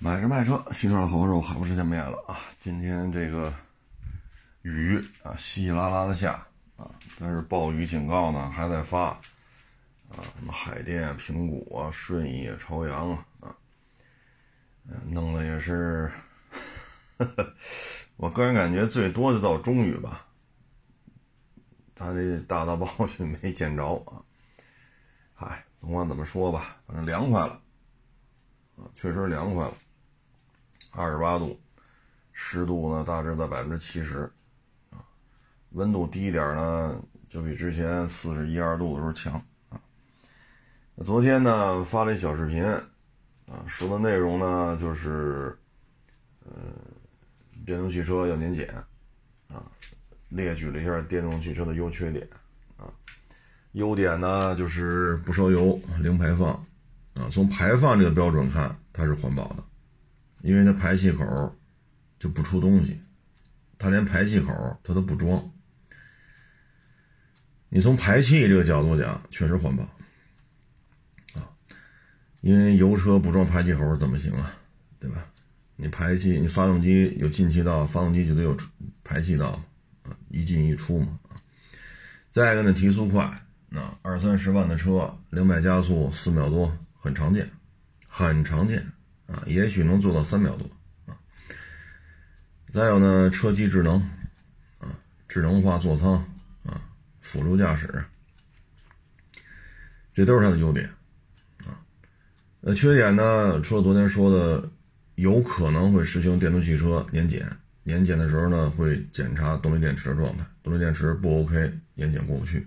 买车卖车，新车的好手，好不时见面了啊！今天这个雨啊，稀稀拉拉的下啊，但是暴雨警告呢还在发啊，什么海淀、平谷啊、顺义、朝阳啊啊，弄的也是，我个人感觉最多就到中雨吧，他这大到暴雨没见着啊。嗨，甭管怎么说吧，反正凉快了啊，确实凉快了。二十八度，湿度呢大致在百分之七十，啊，温度低一点呢，就比之前四十一二度的时候强啊。昨天呢发了一小视频，啊，说的内容呢就是，呃，电动汽车要年检，啊，列举了一下电动汽车的优缺点，啊，优点呢就是不烧油、零排放，啊，从排放这个标准看，它是环保的。因为它排气口就不出东西，它连排气口它都不装。你从排气这个角度讲，确实环保啊。因为油车不装排气口怎么行啊？对吧？你排气，你发动机有进气道，发动机就得有排气道啊，一进一出嘛啊。再一个呢，提速快，那二三十万的车，零百加速四秒多，很常见，很常见。啊，也许能做到三秒多啊。再有呢，车机智能啊，智能化座舱啊，辅助驾驶，这都是它的优点啊。呃，缺点呢，除了昨天说的，有可能会实行电动汽车年检，年检的时候呢，会检查动力电池的状态，动力电池不 OK，年检过不去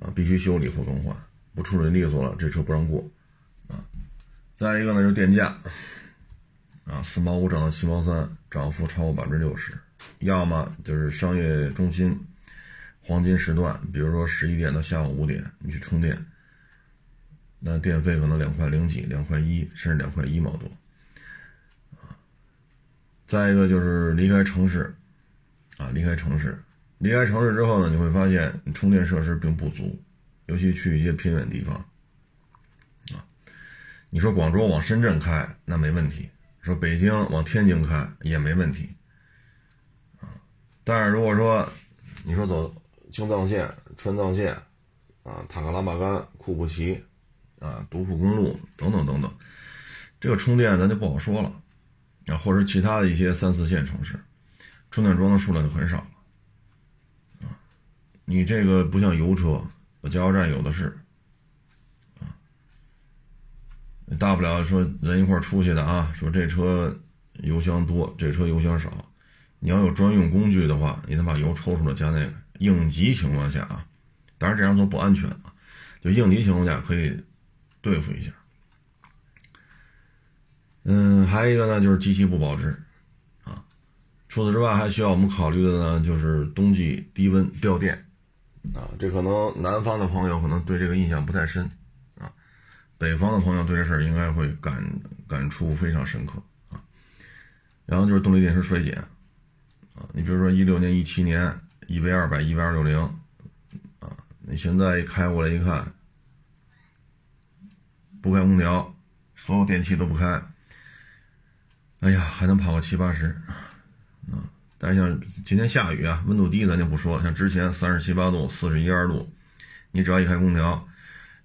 啊，必须修理或更换，不处理利索了，这车不让过。再一个呢，就是电价，啊，四毛五涨到七毛三，涨幅超过百分之六十。要么就是商业中心黄金时段，比如说十一点到下午五点，你去充电，那电费可能两块零几、两块一，甚至两块一毛多。啊，再一个就是离开城市，啊，离开城市，离开城市之后呢，你会发现充电设施并不足，尤其去一些偏远地方。你说广州往深圳开那没问题，说北京往天津开也没问题，啊，但是如果说你说走青藏线、川藏线，啊，塔克拉玛干、库布齐，啊，独库公路等等等等，这个充电咱就不好说了，啊，或者其他的一些三四线城市，充电桩的数量就很少了，啊，你这个不像油车，加油站有的是。大不了说人一块出去的啊，说这车油箱多，这车油箱少。你要有专用工具的话，你得把油抽出来加那个。应急情况下啊，当然这样做不安全啊，就应急情况下可以对付一下。嗯，还有一个呢，就是机器不保值啊。除此之外，还需要我们考虑的呢，就是冬季低温掉电啊。这可能南方的朋友可能对这个印象不太深。北方的朋友对这事儿应该会感感触非常深刻啊，然后就是动力电池衰减啊，你比如说一六年、一七年一 V 二百、一 V 二六零啊，你现在一开过来一看，不开空调，所有电器都不开，哎呀，还能跑个七八十啊，但是像今天下雨啊，温度低咱就不说了，像之前三十七八度、四十一二度，你只要一开空调。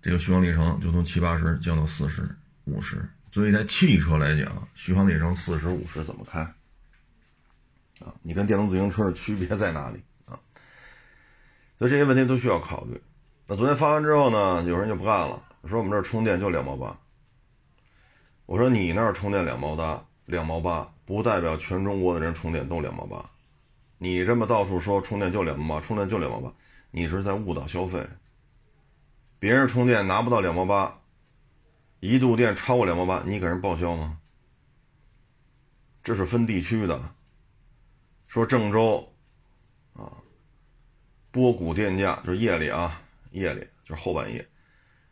这个续航里程就从七八十降到四十五十，作为一台汽车来讲，续航里程四十五十怎么开？啊，你跟电动自行车的区别在哪里啊？所以这些问题都需要考虑。那昨天发完之后呢，有人就不干了，说我们这儿充电就两毛八。我说你那儿充电两毛八，两毛八不代表全中国的人充电都两毛八。你这么到处说充电就两毛八，充电就两毛八，你是在误导消费。别人充电拿不到两毛八，一度电超过两毛八，你给人报销吗？这是分地区的。说郑州，啊，波谷电价就是夜里啊，夜里就是后半夜，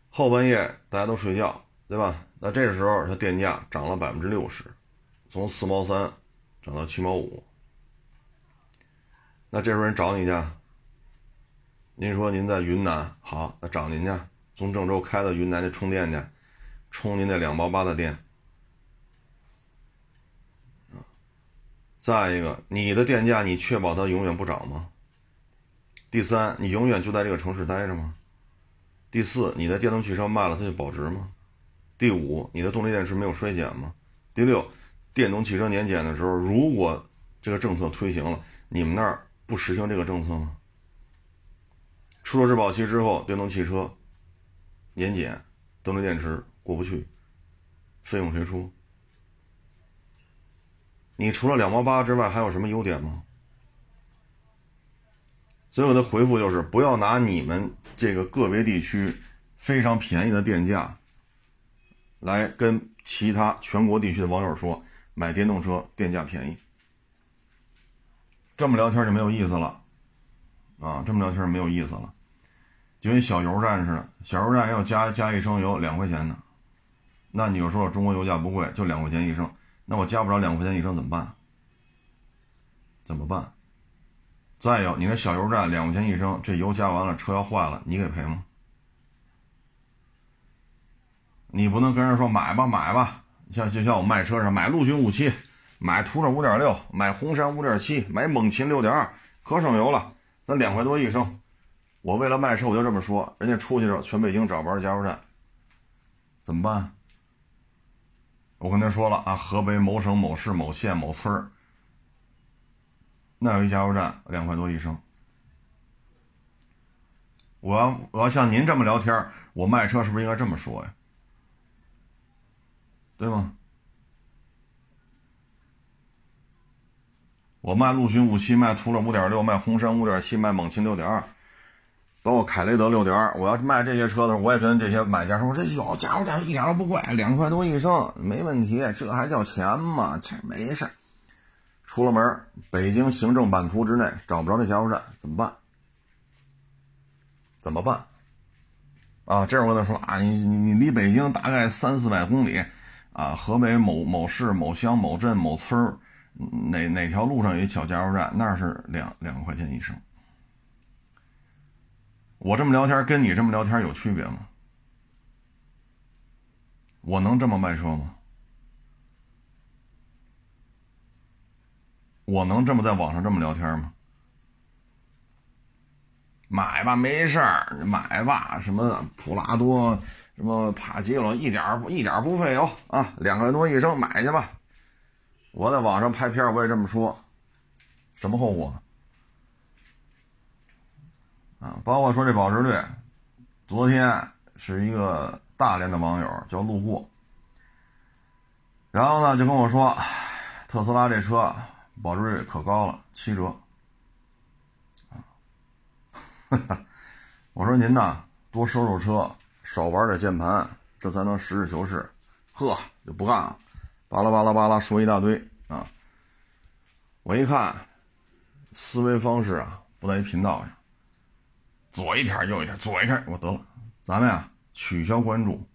后半夜大家都睡觉，对吧？那这个时候它电价涨了百分之六十，从四毛三涨到七毛五，那这时候人找你去。您说您在云南好，那找您去，从郑州开到云南去充电去，充您那两毛八的电，再一个，你的电价你确保它永远不涨吗？第三，你永远就在这个城市待着吗？第四，你的电动汽车卖了它就保值吗？第五，你的动力电池没有衰减吗？第六，电动汽车年检的时候，如果这个政策推行了，你们那儿不实行这个政策吗？出了质保期之后，电动汽车年检，动力电池过不去，费用谁出？你除了两毛八之外，还有什么优点吗？所以我的回复就是：不要拿你们这个个别地区非常便宜的电价，来跟其他全国地区的网友说买电动车电价便宜。这么聊天就没有意思了，啊，这么聊天没有意思了，就跟小油站似的，小油站要加加一升油两块钱呢，那你就说中国油价不贵，就两块钱一升。那我加不着两块钱一升怎么办？怎么办？再有，你那小油站两块钱一升，这油加完了，车要坏了，你给赔吗？你不能跟人说买吧买吧，像就像我卖车上买陆巡五七，买途胜五点六，买红山五点七，买猛禽六点二，可省油了，那两块多一升。我为了卖车，我就这么说，人家出去了，全北京找不着加油站，怎么办？我跟他说了啊，河北某省某市某县某村，那有一加油站，两块多一升。我要我要像您这么聊天，我卖车是不是应该这么说呀？对吗？我卖陆巡五七，卖途乐五点六，卖红山五点七，卖猛禽六点二。包括凯雷德六点二，我要是卖这些车的时候，我也跟这些买家说：“这有加油站一点都不贵，两块多一升，没问题，这还叫钱吗？这没事。”出了门，北京行政版图之内找不着这加油站，怎么办？怎么办？啊，这样我跟他说啊，你你你离北京大概三四百公里，啊，河北某某市某乡某镇某村哪哪条路上有一小加油站，那是两两块钱一升。我这么聊天跟你这么聊天有区别吗？我能这么卖车吗？我能这么在网上这么聊天吗？买吧，没事儿，买吧，什么普拉多，什么帕杰罗，一点一点不费油啊，两块多一升，买去吧。我在网上拍片我也这么说，什么后果？啊，包括说这保值率，昨天是一个大连的网友叫路过，然后呢就跟我说，特斯拉这车保值率可高了，七折。啊，我说您呐多收收车，少玩点键盘，这才能实事求是。呵，就不干了，巴拉巴拉巴拉说一大堆啊。我一看，思维方式啊不在一频道上。左一天右一天，左一天，我得了，咱们呀取消关注，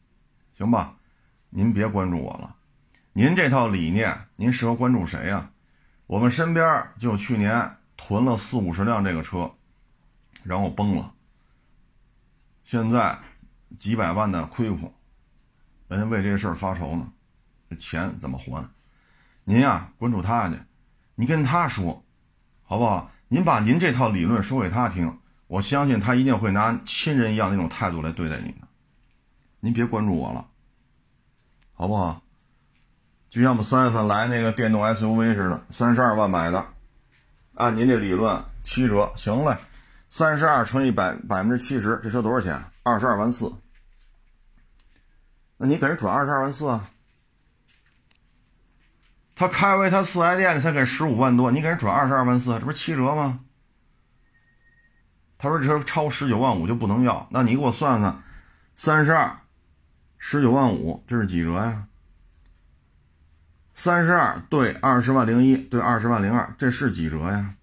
行吧？您别关注我了，您这套理念，您适合关注谁呀？我们身边就去年囤了四五十辆这个车，然后崩了，现在几百万的亏空，人家为这事儿发愁呢，这钱怎么还？您呀关注他去，你跟他说，好不好？您把您这套理论说给他听。我相信他一定会拿亲人一样那种态度来对待你的，您别关注我了，好不好？就像我们三月份来那个电动 SUV 似的，三十二万买的，按您这理论七折，行嘞，三十二乘以百百分之七十，这车多少钱？二十二万四。那你给人转二十二万四啊？他开回他四 S 店才给十五万多，你给人转二十二万四，这不是七折吗？他说：“这车超十九万五就不能要。”那你给我算算，三十二，十九万五，这是几折呀？三十二对二十万零一对二十万零二，这是几折呀？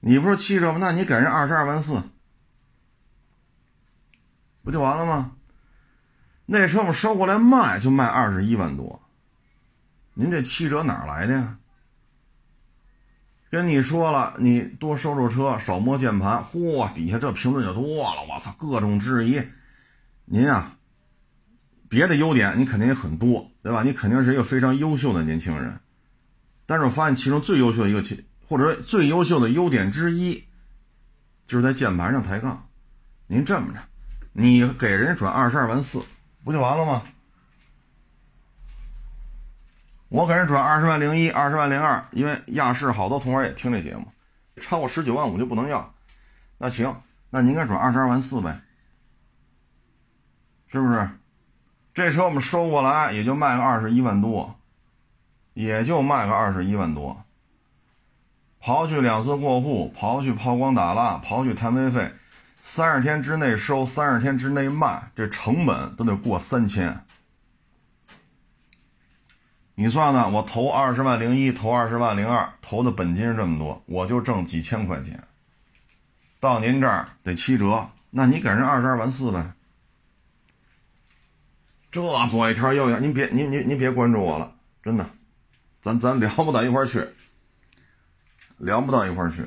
你不是七折吗？那你给人二十二万四，不就完了吗？那车我们收过来卖就卖二十一万多，您这七折哪来的呀？跟你说了，你多收收车，少摸键盘。嚯，底下这评论就多了，我操，各种质疑。您啊，别的优点你肯定也很多，对吧？你肯定是一个非常优秀的年轻人，但是我发现其中最优秀的一个或者说最优秀的优点之一，就是在键盘上抬杠。您这么着，你给人家转二十二万四，不就完了吗？我给人转二十万零一、二十万零二，因为亚视好多同行也听这节目，超过十九万五就不能要。那行，那您该转二十二万四呗，是不是？这车我们收过来也就卖个二十一万多，也就卖个二十一万多。刨去两次过户，刨去抛光打蜡，刨去摊位费，三十天之内收，三十天之内卖，这成本都得过三千。你算算，我投二十万零一，投二十万零二，投的本金是这么多，我就挣几千块钱。到您这儿得七折，那你给人二十二万四呗。这左一条右一条，您别您您您别关注我了，真的，咱咱聊不到一块去，聊不到一块去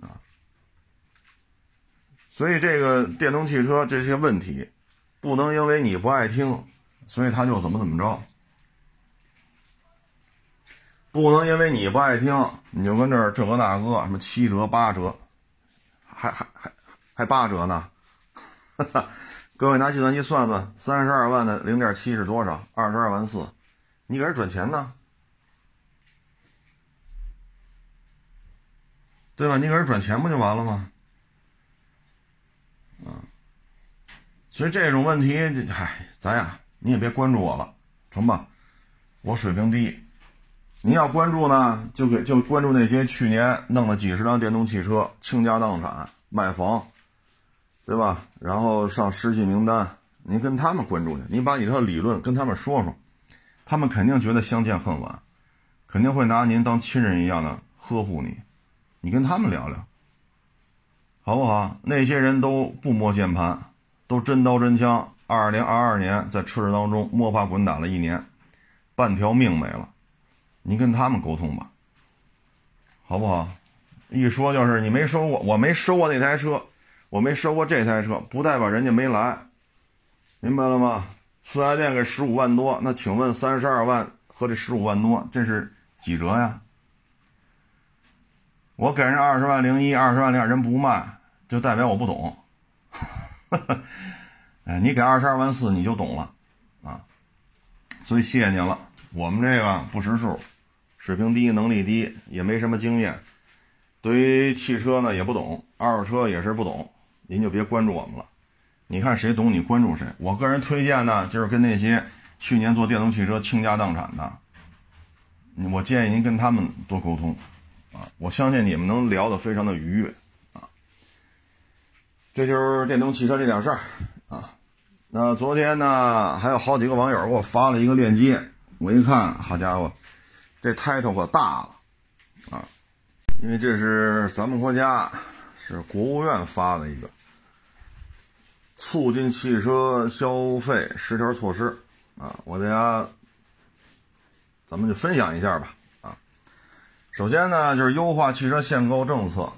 啊。所以这个电动汽车这些问题，不能因为你不爱听，所以他就怎么怎么着。不能因为你不爱听，你就跟这儿这个那个什么七折八折，还还还还八折呢？各位拿计算机算算，三十二万的零点七是多少？二十二万四，你给人转钱呢？对吧？你给人转钱不就完了吗？啊，所以这种问题，嗨，咱呀，你也别关注我了，成吧？我水平低。您要关注呢，就给就关注那些去年弄了几十辆电动汽车倾家荡产卖房，对吧？然后上失信名单，您跟他们关注去，您把你这理论跟他们说说，他们肯定觉得相见恨晚，肯定会拿您当亲人一样的呵护你，你跟他们聊聊，好不好？那些人都不摸键盘，都真刀真枪，二零二二年在车市当中摸爬滚打了一年，半条命没了。你跟他们沟通吧，好不好？一说就是你没收过，我没收过那台车，我没收过这台车，不代表人家没来，明白了吗？四 S 店给十五万多，那请问三十二万和这十五万多，这是几折呀？我给人二十万零一，二十万零二，人不卖，就代表我不懂。哎，你给二十二万四，你就懂了啊！所以谢谢您了，我们这个不识数。水平低，能力低，也没什么经验，对于汽车呢也不懂，二手车也是不懂，您就别关注我们了。你看谁懂，你关注谁。我个人推荐呢，就是跟那些去年做电动汽车倾家荡产的，我建议您跟他们多沟通啊，我相信你们能聊得非常的愉悦啊。这就是电动汽车这点事儿啊。那昨天呢，还有好几个网友给我发了一个链接，我一看，好家伙！这 title 可大了啊！因为这是咱们国家是国务院发的一个促进汽车消费十条措施啊，我大家咱们就分享一下吧啊。首先呢，就是优化汽车限购政策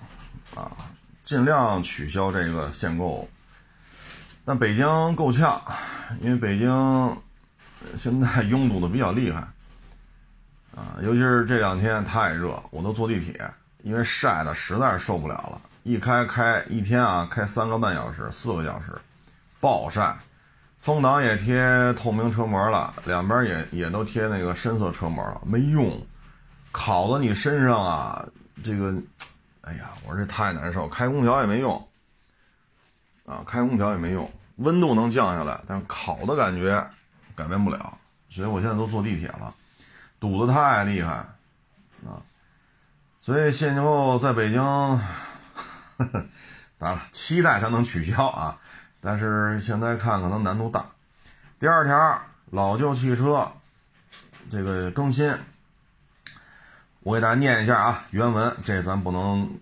啊，尽量取消这个限购。但北京够呛，因为北京现在 拥堵的比较厉害。啊，尤其是这两天太热，我都坐地铁，因为晒的实在是受不了了。一开开一天啊，开三个半小时、四个小时，暴晒。风挡也贴透明车膜了，两边也也都贴那个深色车膜了，没用，烤到你身上啊，这个，哎呀，我这太难受，开空调也没用，啊，开空调也没用，温度能降下来，但烤的感觉改变不了，所以我现在都坐地铁了。堵得太厉害，啊，所以限购在北京，当然了，期待它能取消啊，但是现在看可能难度大。第二条，老旧汽车这个更新，我给大家念一下啊，原文，这咱不能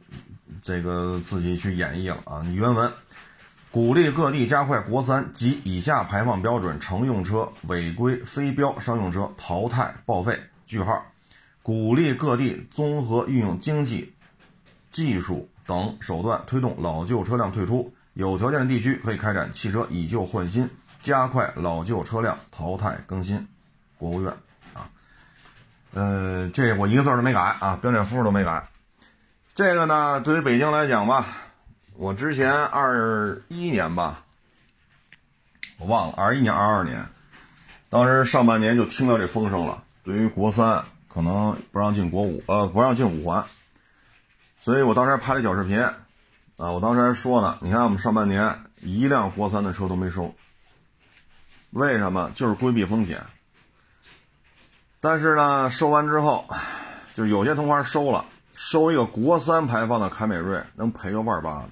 这个自己去演绎了啊，原文。鼓励各地加快国三及以下排放标准乘用车违规非标商用车淘汰报废。句号，鼓励各地综合运用经济、技术等手段推动老旧车辆退出，有条件的地区可以开展汽车以旧换新，加快老旧车辆淘汰更新。国务院啊，呃，这我一个字都没改啊，标点符号都没改。这个呢，对于北京来讲吧，我之前二一年吧，我忘了，二一年、二二年，当时上半年就听到这风声了。对于国三可能不让进国五，呃，不让进五环，所以我当时还拍了小视频，啊，我当时还说呢，你看我们上半年一辆国三的车都没收，为什么？就是规避风险。但是呢，收完之后，就有些同行收了，收一个国三排放的凯美瑞，能赔个万八的，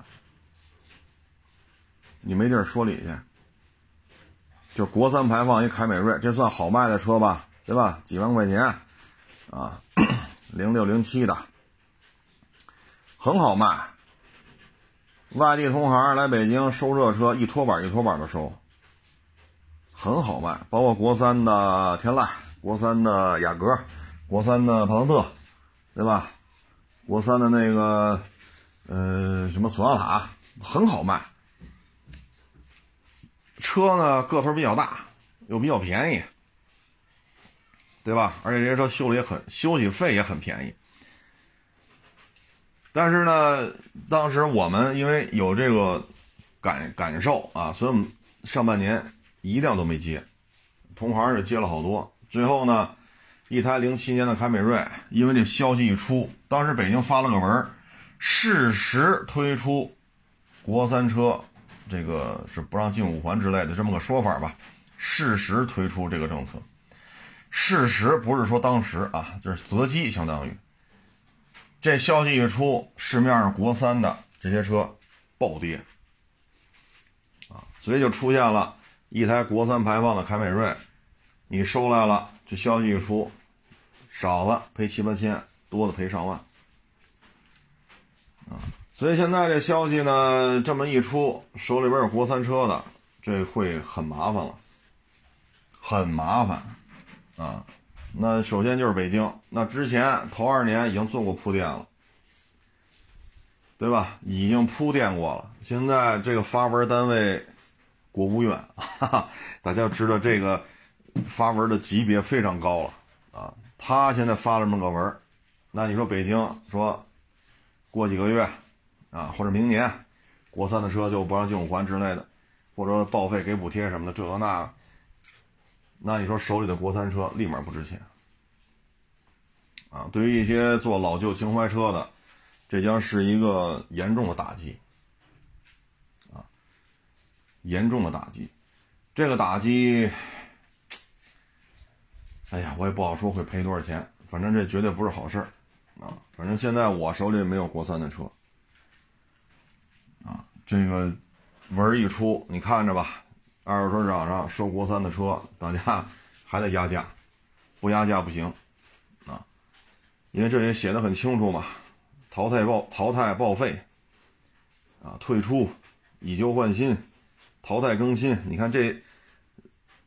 你没地儿说理去。就国三排放一凯美瑞，这算好卖的车吧？对吧？几万块钱，啊，零六零七的，很好卖。外地同行来北京收这车，一拖板一拖板的收，很好卖。包括国三的天籁。国三的雅阁，国三的帕萨特，对吧？国三的那个，呃，什么索纳塔，很好卖。车呢个头比较大，又比较便宜，对吧？而且这些车修的也很，修理费也很便宜。但是呢，当时我们因为有这个感感受啊，所以我们上半年一辆都没接，同行也接了好多。最后呢，一台零七年的凯美瑞，因为这消息一出，当时北京发了个文适时推出国三车，这个是不让进五环之类的这么个说法吧。适时推出这个政策，适时不是说当时啊，就是择机，相当于这消息一出，市面上国三的这些车暴跌啊，所以就出现了一台国三排放的凯美瑞。你收来了，这消息一出，少了赔七八千，多的赔上万，啊！所以现在这消息呢，这么一出，手里边有国三车的，这会很麻烦了，很麻烦，啊！那首先就是北京，那之前头二年已经做过铺垫了，对吧？已经铺垫过了。现在这个发文单位，国务院，哈哈，大家知道这个。发文的级别非常高了啊！他现在发了这么个文那你说北京说过几个月啊，或者明年国三的车就不让进五环之类的，或者报废给补贴什么的，这个那，那你说手里的国三车立马不值钱啊！对于一些做老旧情怀车的，这将是一个严重的打击啊！严重的打击，这个打击。哎呀，我也不好说会赔多少钱，反正这绝对不是好事儿，啊，反正现在我手里没有国三的车，这个文一出，你看着吧，二手车市场上收国三的车，大家还得压价，不压价不行，啊，因为这里写的很清楚嘛，淘汰报淘汰报废，啊，退出，以旧换新，淘汰更新，你看这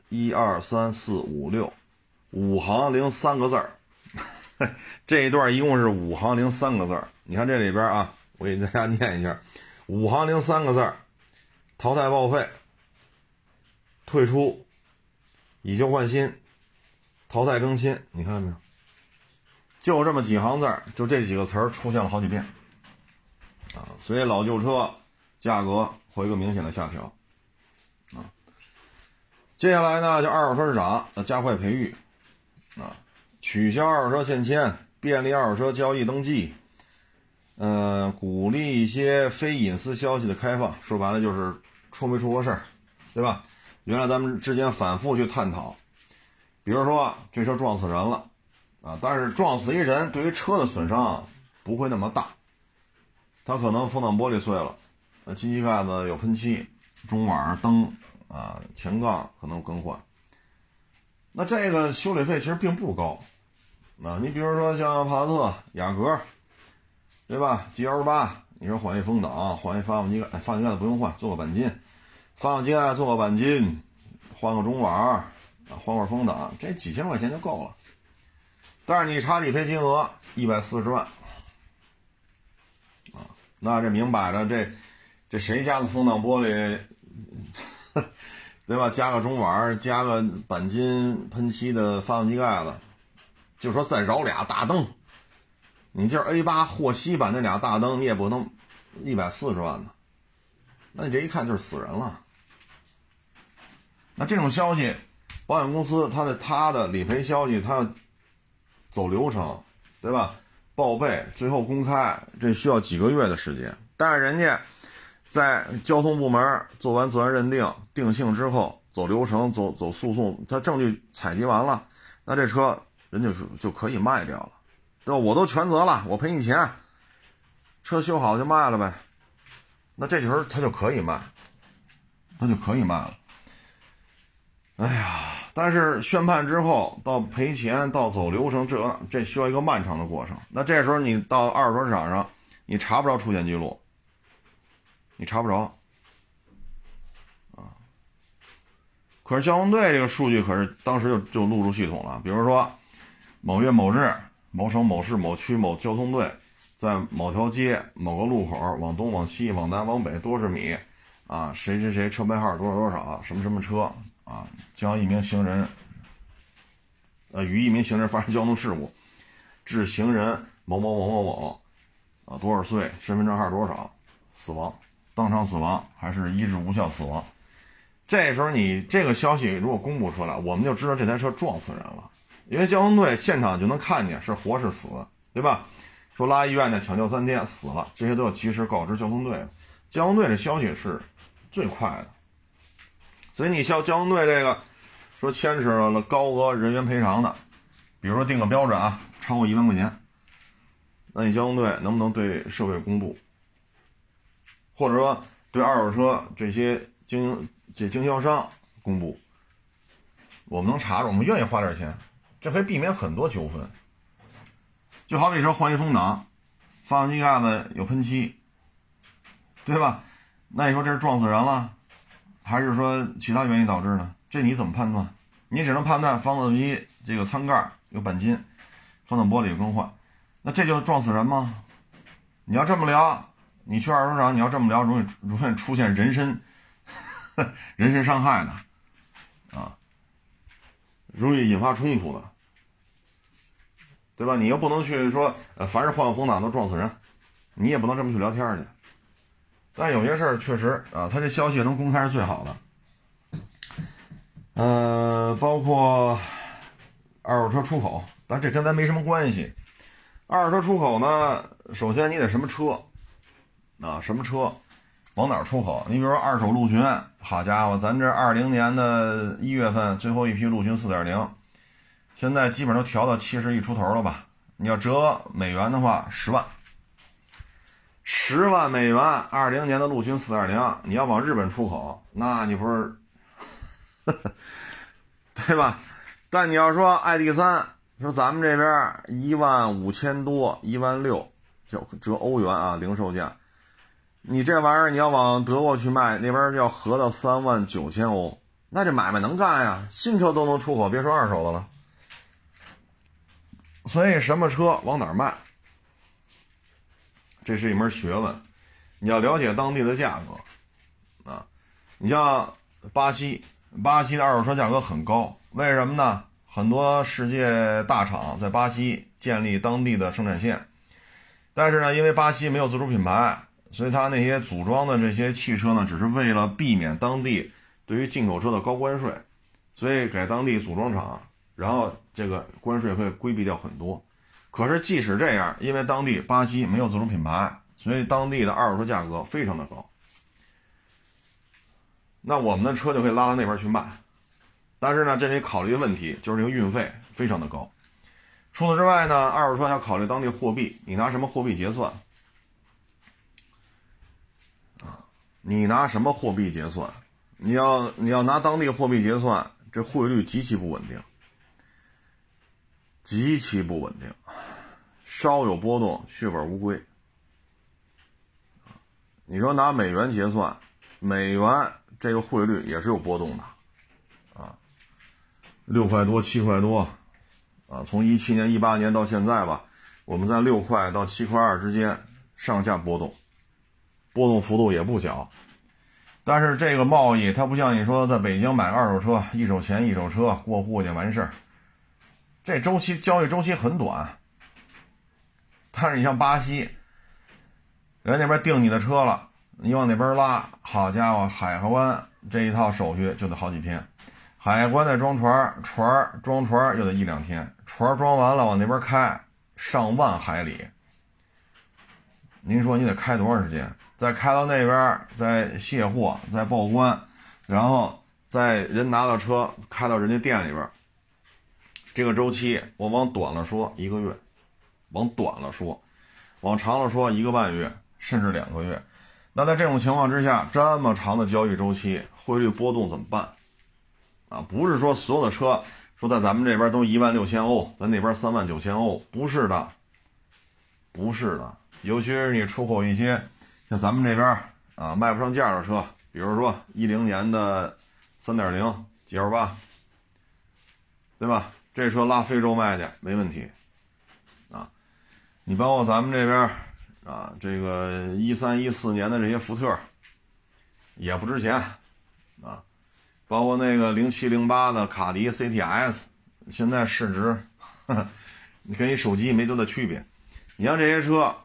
一二三四五六。五行零三个字儿，这一段一共是五行零三个字儿。你看这里边啊，我给大家念一下：五行零三个字儿，淘汰报废、退出、以旧换新、淘汰更新。你看到没有？就这么几行字儿，就这几个词儿出现了好几遍啊！所以老旧车价格会一个明显的下调啊。接下来呢，就二手车市场要加快培育。啊，取消二手车限迁，便利二手车交易登记，嗯，鼓励一些非隐私消息的开放。说白了就是出没出过事儿，对吧？原来咱们之间反复去探讨，比如说这车撞死人了，啊，但是撞死一人对于车的损伤不会那么大，它可能风挡玻璃碎了，呃，机器盖子有喷漆，中网灯啊，前杠可能更换。那这个修理费其实并不高，啊，你比如说像帕萨特、雅阁，对吧？G L 八，你说换一风挡，换一发动机盖，发动机盖子不用换，做个钣金，发动机盖做个钣金，换个中网，啊，换块风挡，这几千块钱就够了。但是你查理赔金额一百四十万，啊，那这明摆着这这谁家的风挡玻璃？对吧？加个中网，加个钣金喷漆的发动机盖子，就说再找俩大灯，你就是 A 八霍希版那俩大灯，你也不能一百四十万呢，那你这一看就是死人了。那这种消息，保险公司它的它的理赔消息，它要走流程，对吧？报备，最后公开，这需要几个月的时间。但是人家在交通部门做完责任认定、定性之后，走流程、走走诉讼，他证据采集完了，那这车人家就就可以卖掉了，对吧？我都全责了，我赔你钱，车修好就卖了呗。那这时候他就可以卖，他就可以卖了。哎呀，但是宣判之后到赔钱到走流程，这这需要一个漫长的过程。那这时候你到二手车市场上，你查不着出险记录，你查不着啊。可是消防队这个数据可是当时就就录入系统了，比如说某月某日某省某市某区某交通队在某条街某个路口往东往西往南往北多少米啊？谁谁谁车牌号多少多少什么什么车。啊，将一名行人，呃，与一名行人发生交通事故，致行人某某某某某，啊，多少岁，身份证号多少，死亡，当场死亡还是医治无效死亡？这时候你这个消息如果公布出来，我们就知道这台车撞死人了，因为交通队现场就能看见是活是死，对吧？说拉医院的抢救三天死了，这些都要及时告知交通队，交通队的消息是最快的。所以你像交通队这个，说牵扯了高额人员赔偿的，比如说定个标准啊，超过一万块钱，那你交通队能不能对社会公布？或者说对二手车这些经这经销商公布？我们能查着，我们愿意花点钱，这可以避免很多纠纷。就好比说换一风挡，发动机盖子有喷漆，对吧？那你说这是撞死人了？还是说其他原因导致的？这你怎么判断？你只能判断发动机这个舱盖有钣金，风挡玻璃有更换，那这就是撞死人吗？你要这么聊，你去二手车厂，你要这么聊，容易容易出现人身 人身伤害的啊，容易引发冲突的，对吧？你又不能去说，呃，凡是换个风挡都撞死人，你也不能这么去聊天去。但有些事儿确实啊，他这消息能公开是最好的。呃，包括二手车出口，但这跟咱没什么关系。二手车出口呢，首先你得什么车啊？什么车往哪出口？你比如说二手陆巡，好家伙，咱这二零年的一月份最后一批陆巡四点零，现在基本都调到七十亿出头了吧？你要折美元的话，十万。十万美元，二零年的陆巡四点零，你要往日本出口，那你不是，对吧？但你要说 ID 三，说咱们这边一万五千多，一万六，就折欧元啊，零售价。你这玩意儿你要往德国去卖，那边要合到三万九千欧，那这买卖能干呀？新车都能出口，别说二手的了。所以什么车往哪儿卖这是一门学问，你要了解当地的价格啊。你像巴西，巴西的二手车价格很高，为什么呢？很多世界大厂在巴西建立当地的生产线，但是呢，因为巴西没有自主品牌，所以它那些组装的这些汽车呢，只是为了避免当地对于进口车的高关税，所以给当地组装厂，然后这个关税会规避掉很多。可是，即使这样，因为当地巴西没有自主品牌，所以当地的二手车价格非常的高。那我们的车就可以拉到那边去卖，但是呢，这里考虑的问题就是这个运费非常的高。除此之外呢，二手车要考虑当地货币，你拿什么货币结算？啊，你拿什么货币结算？你要你要拿当地货币结算，这汇率极其不稳定。极其不稳定，稍有波动，血本无归。你说拿美元结算，美元这个汇率也是有波动的，啊，六块多、七块多，啊，从一七年、一八年到现在吧，我们在六块到七块二之间上下波动，波动幅度也不小。但是这个贸易它不像你说在北京买个二手车，一手钱一手车过户就完事儿。这周期交易周期很短。但是你像巴西，人那边订你的车了，你往那边拉，好家伙，海河湾这一套手续就得好几天，海关再装船，船装船又得一两天，船装完了往那边开，上万海里。您说你得开多长时间？再开到那边，再卸货，再报关，然后再人拿到车开到人家店里边，这个周期我往短了说一个月。往短了说，往长了说一个半月，甚至两个月。那在这种情况之下，这么长的交易周期，汇率波动怎么办？啊，不是说所有的车说在咱们这边都一万六千欧，咱那边三万九千欧，不是的，不是的。尤其是你出口一些像咱们这边啊卖不上价的车，比如说一零年的三点零 G L 八，对吧？这车拉非洲卖去没问题。啊你包括咱们这边啊，这个一三一四年的这些福特也不值钱啊，包括那个零七零八的卡迪 CTS，现在市值 你跟一手机没多大区别。你像这些车，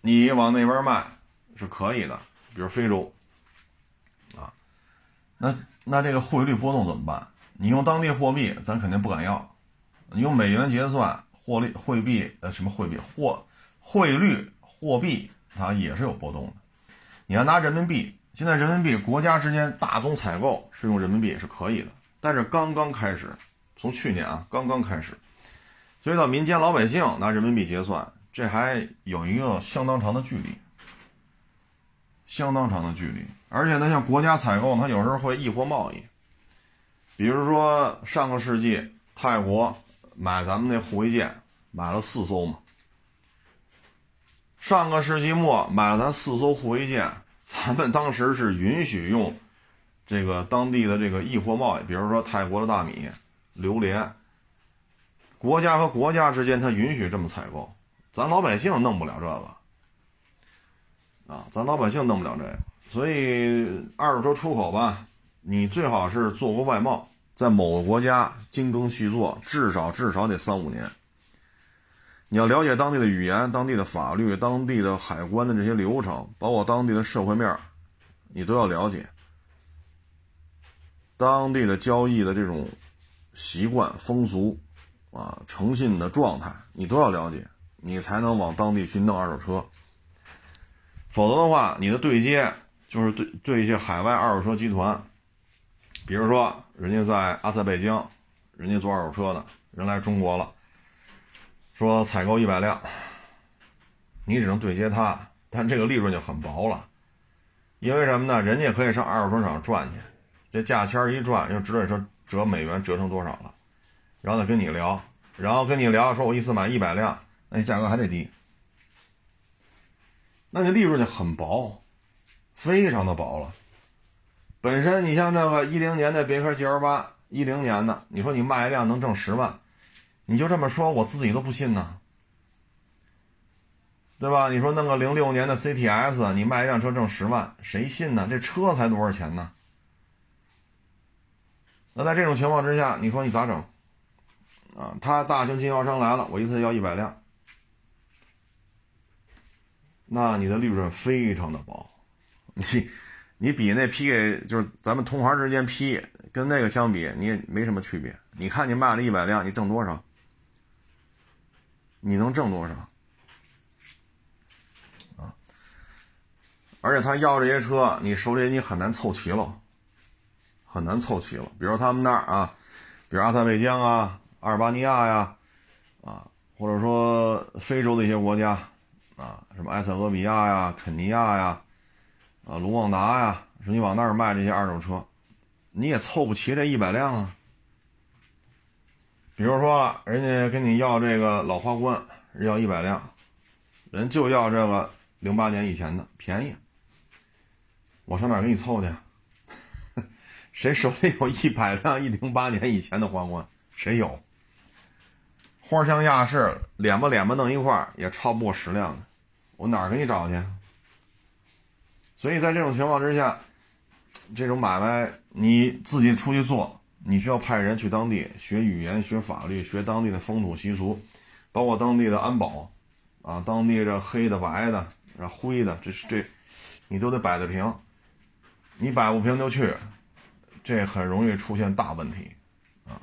你往那边卖是可以的，比如非洲啊，那那这个汇率波动怎么办？你用当地货币，咱肯定不敢要；你用美元结算。货币汇币呃什么汇币货汇率货币它也是有波动的。你要拿人民币，现在人民币国家之间大宗采购是用人民币也是可以的，但是刚刚开始，从去年啊刚刚开始，所以到民间老百姓拿人民币结算，这还有一个相当长的距离，相当长的距离。而且呢，像国家采购，它有时候会异货贸易，比如说上个世纪泰国。买咱们那护卫舰，买了四艘嘛。上个世纪末买了咱四艘护卫舰，咱们当时是允许用这个当地的这个易货贸易，比如说泰国的大米、榴莲，国家和国家之间它允许这么采购，咱老百姓弄不了这个啊，咱老百姓弄不了这个，所以二手车出口吧，你最好是做过外贸。在某个国家精耕细作，至少至少得三五年。你要了解当地的语言、当地的法律、当地的海关的这些流程，包括当地的社会面，你都要了解。当地的交易的这种习惯、风俗啊，诚信的状态，你都要了解，你才能往当地去弄二手车。否则的话，你的对接就是对对一些海外二手车集团。比如说，人家在阿塞拜疆，人家做二手车的，人来中国了，说采购一百辆，你只能对接他，但这个利润就很薄了，因为什么呢？人家可以上二手车厂赚去，这价签一赚，又知道说折美元折成多少了，然后再跟你聊，然后跟你聊，说我一次买一百辆，那价格还得低，那你利润就很薄，非常的薄了。本身你像这个一零年的别克 GL 八，一零年的，你说你卖一辆能挣十万，你就这么说，我自己都不信呢，对吧？你说弄个零六年的 CTS，你卖一辆车挣十万，谁信呢？这车才多少钱呢？那在这种情况之下，你说你咋整？啊，他大型经销商来了，我一次要一百辆，那你的利润非常的薄，你。你比那批给就是咱们同行之间批跟那个相比，你也没什么区别。你看你卖了一百辆，你挣多少？你能挣多少？啊！而且他要这些车，你手里你很难凑齐了，很难凑齐了。比如他们那儿啊，比如阿塞拜疆啊、阿尔巴尼亚呀，啊，或者说非洲的一些国家啊，什么埃塞俄比亚呀、肯尼亚呀。啊，卢旺达呀，说你往那儿卖这些二手车，你也凑不齐这一百辆啊。比如说，人家跟你要这个老花冠，要一百辆，人就要这个零八年以前的便宜，我上哪给你凑去？谁手里有一百辆一零八年以前的花冠？谁有？花香亚市，脸吧脸吧弄一块儿也超不过十辆，我哪儿给你找去？所以在这种情况之下，这种买卖你自己出去做，你需要派人去当地学语言、学法律、学当地的风土习俗，包括当地的安保，啊，当地这黑的、白的、这灰的，这是这，你都得摆得平。你摆不平就去，这很容易出现大问题，啊。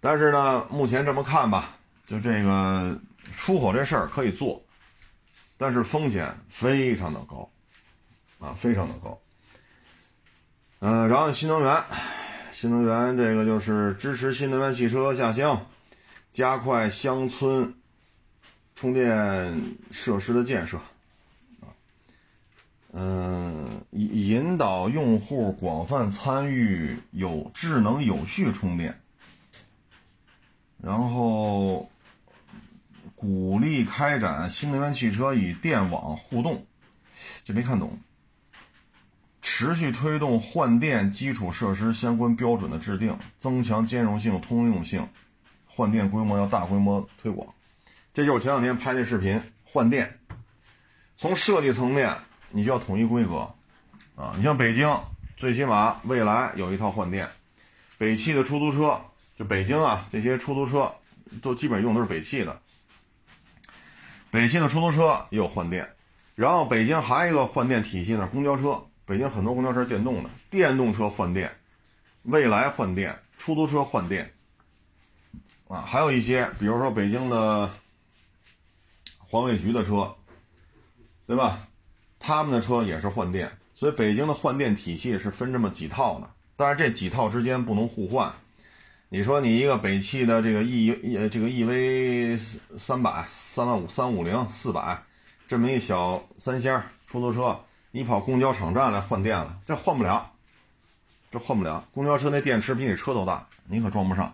但是呢，目前这么看吧，就这个出口这事儿可以做，但是风险非常的高，啊，非常的高。嗯，然后新能源，新能源这个就是支持新能源汽车下乡，加快乡村充电设施的建设，啊，嗯，引引导用户广泛参与有智能有序充电，然后鼓励开展新能源汽车与电网互动，这没看懂。持续推动换电基础设施相关标准的制定，增强兼容性、通用性，换电规模要大规模推广。这就是前两天拍那视频，换电。从设计层面，你就要统一规格啊！你像北京，最起码未来有一套换电。北汽的出租车，就北京啊，这些出租车都基本用的是北汽的。北汽的出租车也有换电，然后北京还有一个换电体系呢，公交车。北京很多公交车电动的，电动车换电，未来换电，出租车换电，啊，还有一些，比如说北京的环卫局的车，对吧？他们的车也是换电，所以北京的换电体系是分这么几套的，但是这几套之间不能互换。你说你一个北汽的这个 E E 这个 EV 三百三万五三五零四百，这么一小三厢出租车。你跑公交场站来换电了，这换不了，这换不了。公交车那电池比你车都大，你可装不上。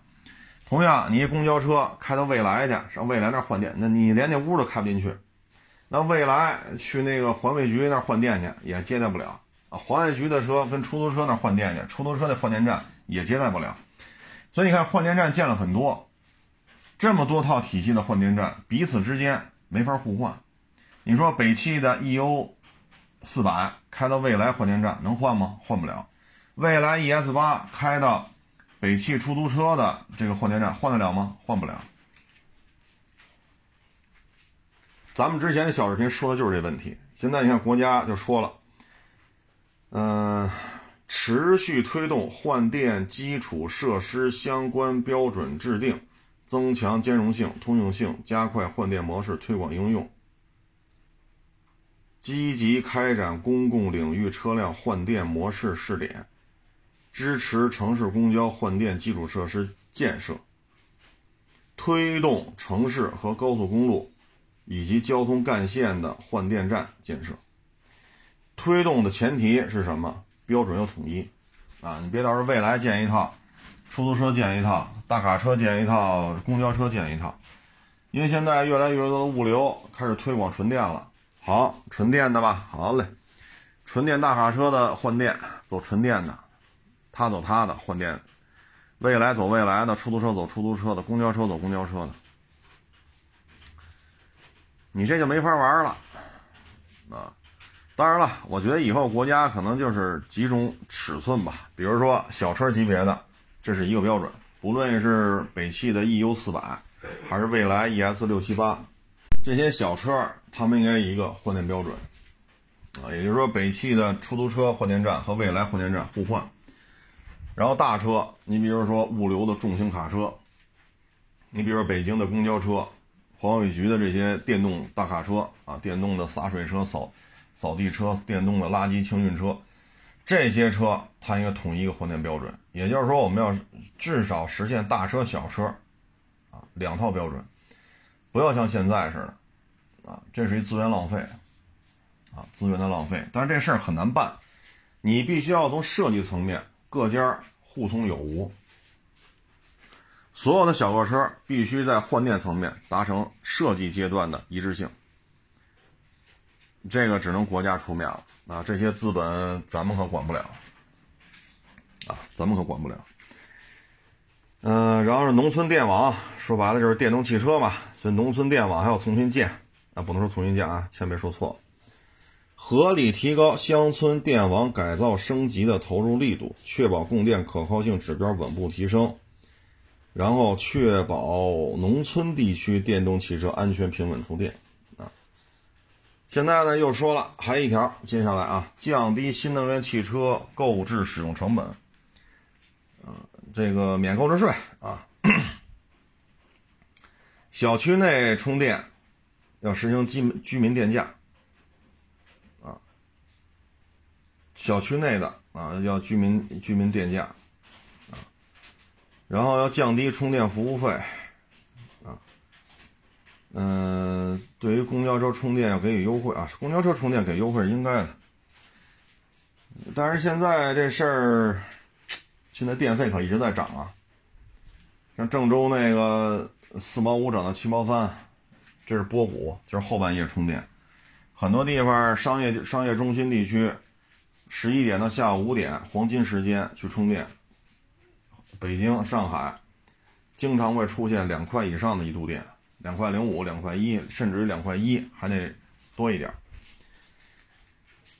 同样，你一公交车开到未来去，上未来那换电，那你连那屋都开不进去。那未来去那个环卫局那换电去，也接待不了啊。环卫局的车跟出租车那换电去，出租车那换电站也接待不了。所以你看，换电站建了很多，这么多套体系的换电站，彼此之间没法互换。你说北汽的 E U。四百开到未来换电站能换吗？换不了。未来 ES 八开到北汽出租车的这个换电站换得了吗？换不了。咱们之前的小视频说的就是这问题。现在你看国家就说了，嗯，持续推动换电基础设施相关标准制定，增强兼容性、通用性，加快换电模式推广应用。积极开展公共领域车辆换电模式试点，支持城市公交换电基础设施建设，推动城市和高速公路以及交通干线的换电站建设。推动的前提是什么？标准要统一啊！你别到时候未来建一套，出租车建一套，大卡车建一套，公交车建一套，因为现在越来越多的物流开始推广纯电了。好，纯电的吧，好嘞。纯电大卡车的换电走纯电的，他走他的换电。未来走未来的，出租车走出租车的，公交车走公交车的。你这就没法玩了啊！当然了，我觉得以后国家可能就是集中尺寸吧，比如说小车级别的，这是一个标准，不论是北汽的 EU 四百，还是未来 ES 六七八。这些小车，他们应该一个换电标准，啊，也就是说，北汽的出租车换电站和未来换电站互换。然后大车，你比如说物流的重型卡车，你比如说北京的公交车、环卫局的这些电动大卡车啊，电动的洒水车、扫扫地车、电动的垃圾清运车，这些车它应该统一一个换电标准。也就是说，我们要至少实现大车、小车，啊，两套标准。不要像现在似的，啊，这是一资源浪费，啊，资源的浪费。但是这事儿很难办，你必须要从设计层面各家互通有无，所有的小客车必须在换电层面达成设计阶段的一致性。这个只能国家出面了，啊，这些资本咱们可管不了，啊，咱们可管不了。嗯，然后是农村电网，说白了就是电动汽车嘛，所以农村电网还要重新建，啊，不能说重新建啊，千别说错。合理提高乡村电网改造升级的投入力度，确保供电可靠性指标稳步提升，然后确保农村地区电动汽车安全平稳充电。现在呢又说了，还一条，接下来啊，降低新能源汽车购置使用成本。啊，这个免购置税啊，小区内充电要实行居居民电价。啊小区内的啊，要居民居民电价啊，然后要降低充电服务费，嗯，对于公交车充电要给予优惠啊，公交车充电给优惠是应该的，但是现在这事儿，现在电费可一直在涨啊，像郑州那个四毛五涨到七毛三，这是波谷，就是后半夜充电，很多地方商业商业中心地区。十一点到下午五点黄金时间去充电，北京、上海经常会出现两块以上的一度电，两块零五、两块一，甚至于两块一还得多一点。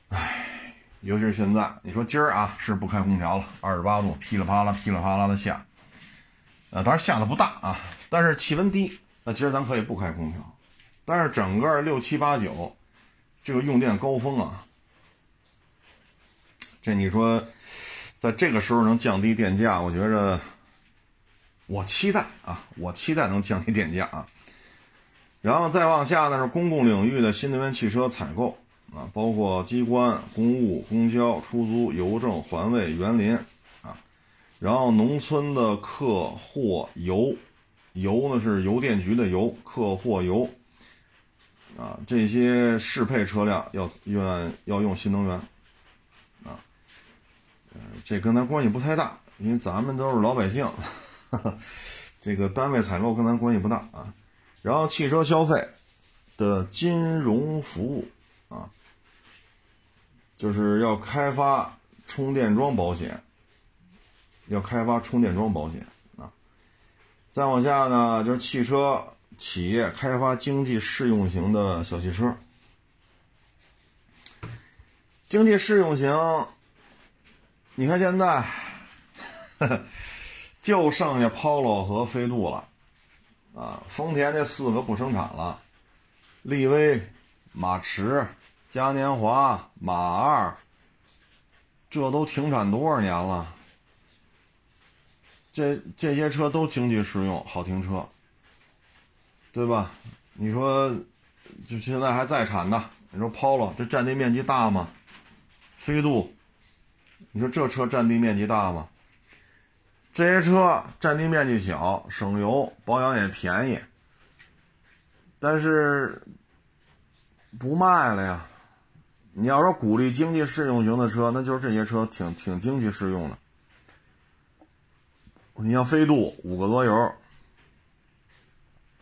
唉，尤其是现在，你说今儿啊是不开空调了，二十八度，噼里啪啦、噼里啪啦的下，呃，当然下的不大啊，但是气温低，那今儿咱可以不开空调。但是整个六七八九这个用电高峰啊。这你说，在这个时候能降低电价，我觉着，我期待啊，我期待能降低电价啊。然后再往下呢是公共领域的新能源汽车采购啊，包括机关、公务、公交、出租、邮政、环卫、园林啊。然后农村的客货邮，邮呢是邮电局的邮，客货邮啊，这些适配车辆要愿要用新能源啊。这跟咱关系不太大，因为咱们都是老百姓，这个单位采购跟咱关系不大啊。然后汽车消费的金融服务啊，就是要开发充电桩保险，要开发充电桩保险啊。再往下呢，就是汽车企业开发经济适用型的小汽车，经济适用型。你看现在，就剩下 Polo 和飞度了，啊，丰田这四个不生产了，力威、马驰、嘉年华、马二，这都停产多少年了？这这些车都经济适用，好停车，对吧？你说，就现在还在产的，你说 Polo 这占地面积大吗？飞度。你说这车占地面积大吗？这些车占地面积小，省油，保养也便宜，但是不卖了呀。你要说鼓励经济适用型的车，那就是这些车挺挺经济适用的。你像飞度五个多油，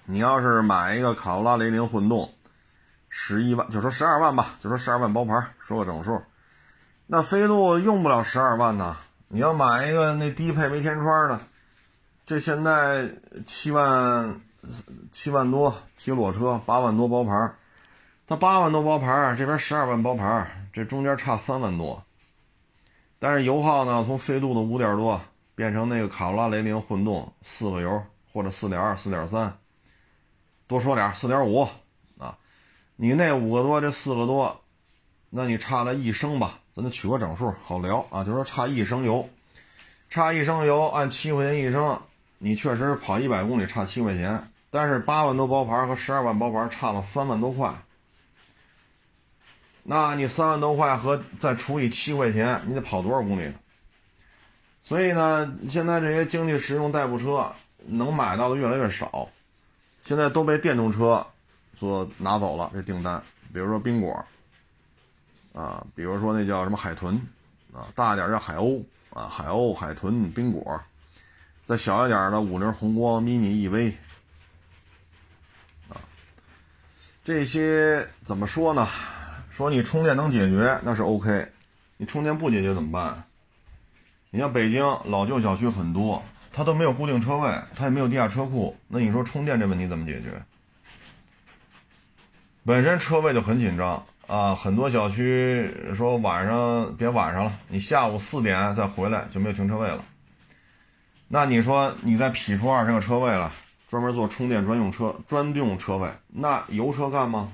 你要是买一个卡罗拉雷凌混动，十一万，就说十二万吧，就说十二万包牌，说个整数。那飞度用不了十二万呢，你要买一个那低配没天窗的，这现在七万七万多提裸车，八万多包牌，它八万多包牌，这边十二万包牌，这中间差三万多。但是油耗呢，从飞度的五点多变成那个卡罗拉雷凌混动四个油或者四点二、四点三，多说点四点五啊，你那五个多，这四个多，那你差了一升吧。咱就取个整数，好聊啊。就说差一升油，差一升油，按七块钱一升，你确实跑一百公里差七块钱。但是八万多包牌和十二万包牌差了三万多块，那你三万多块和再除以七块钱，你得跑多少公里？所以呢，现在这些经济实用代步车能买到的越来越少，现在都被电动车所拿走了这订单，比如说宾果。啊，比如说那叫什么海豚，啊，大点叫海鸥，啊，海鸥、海豚、宾果，再小一点的五菱宏光、mini EV，啊，这些怎么说呢？说你充电能解决那是 OK，你充电不解决怎么办？你像北京老旧小区很多，它都没有固定车位，它也没有地下车库，那你说充电这问题怎么解决？本身车位就很紧张。啊，很多小区说晚上别晚上了，你下午四点再回来就没有停车位了。那你说你再匹出二十个车位了，专门做充电专用车专用车位，那油车干吗？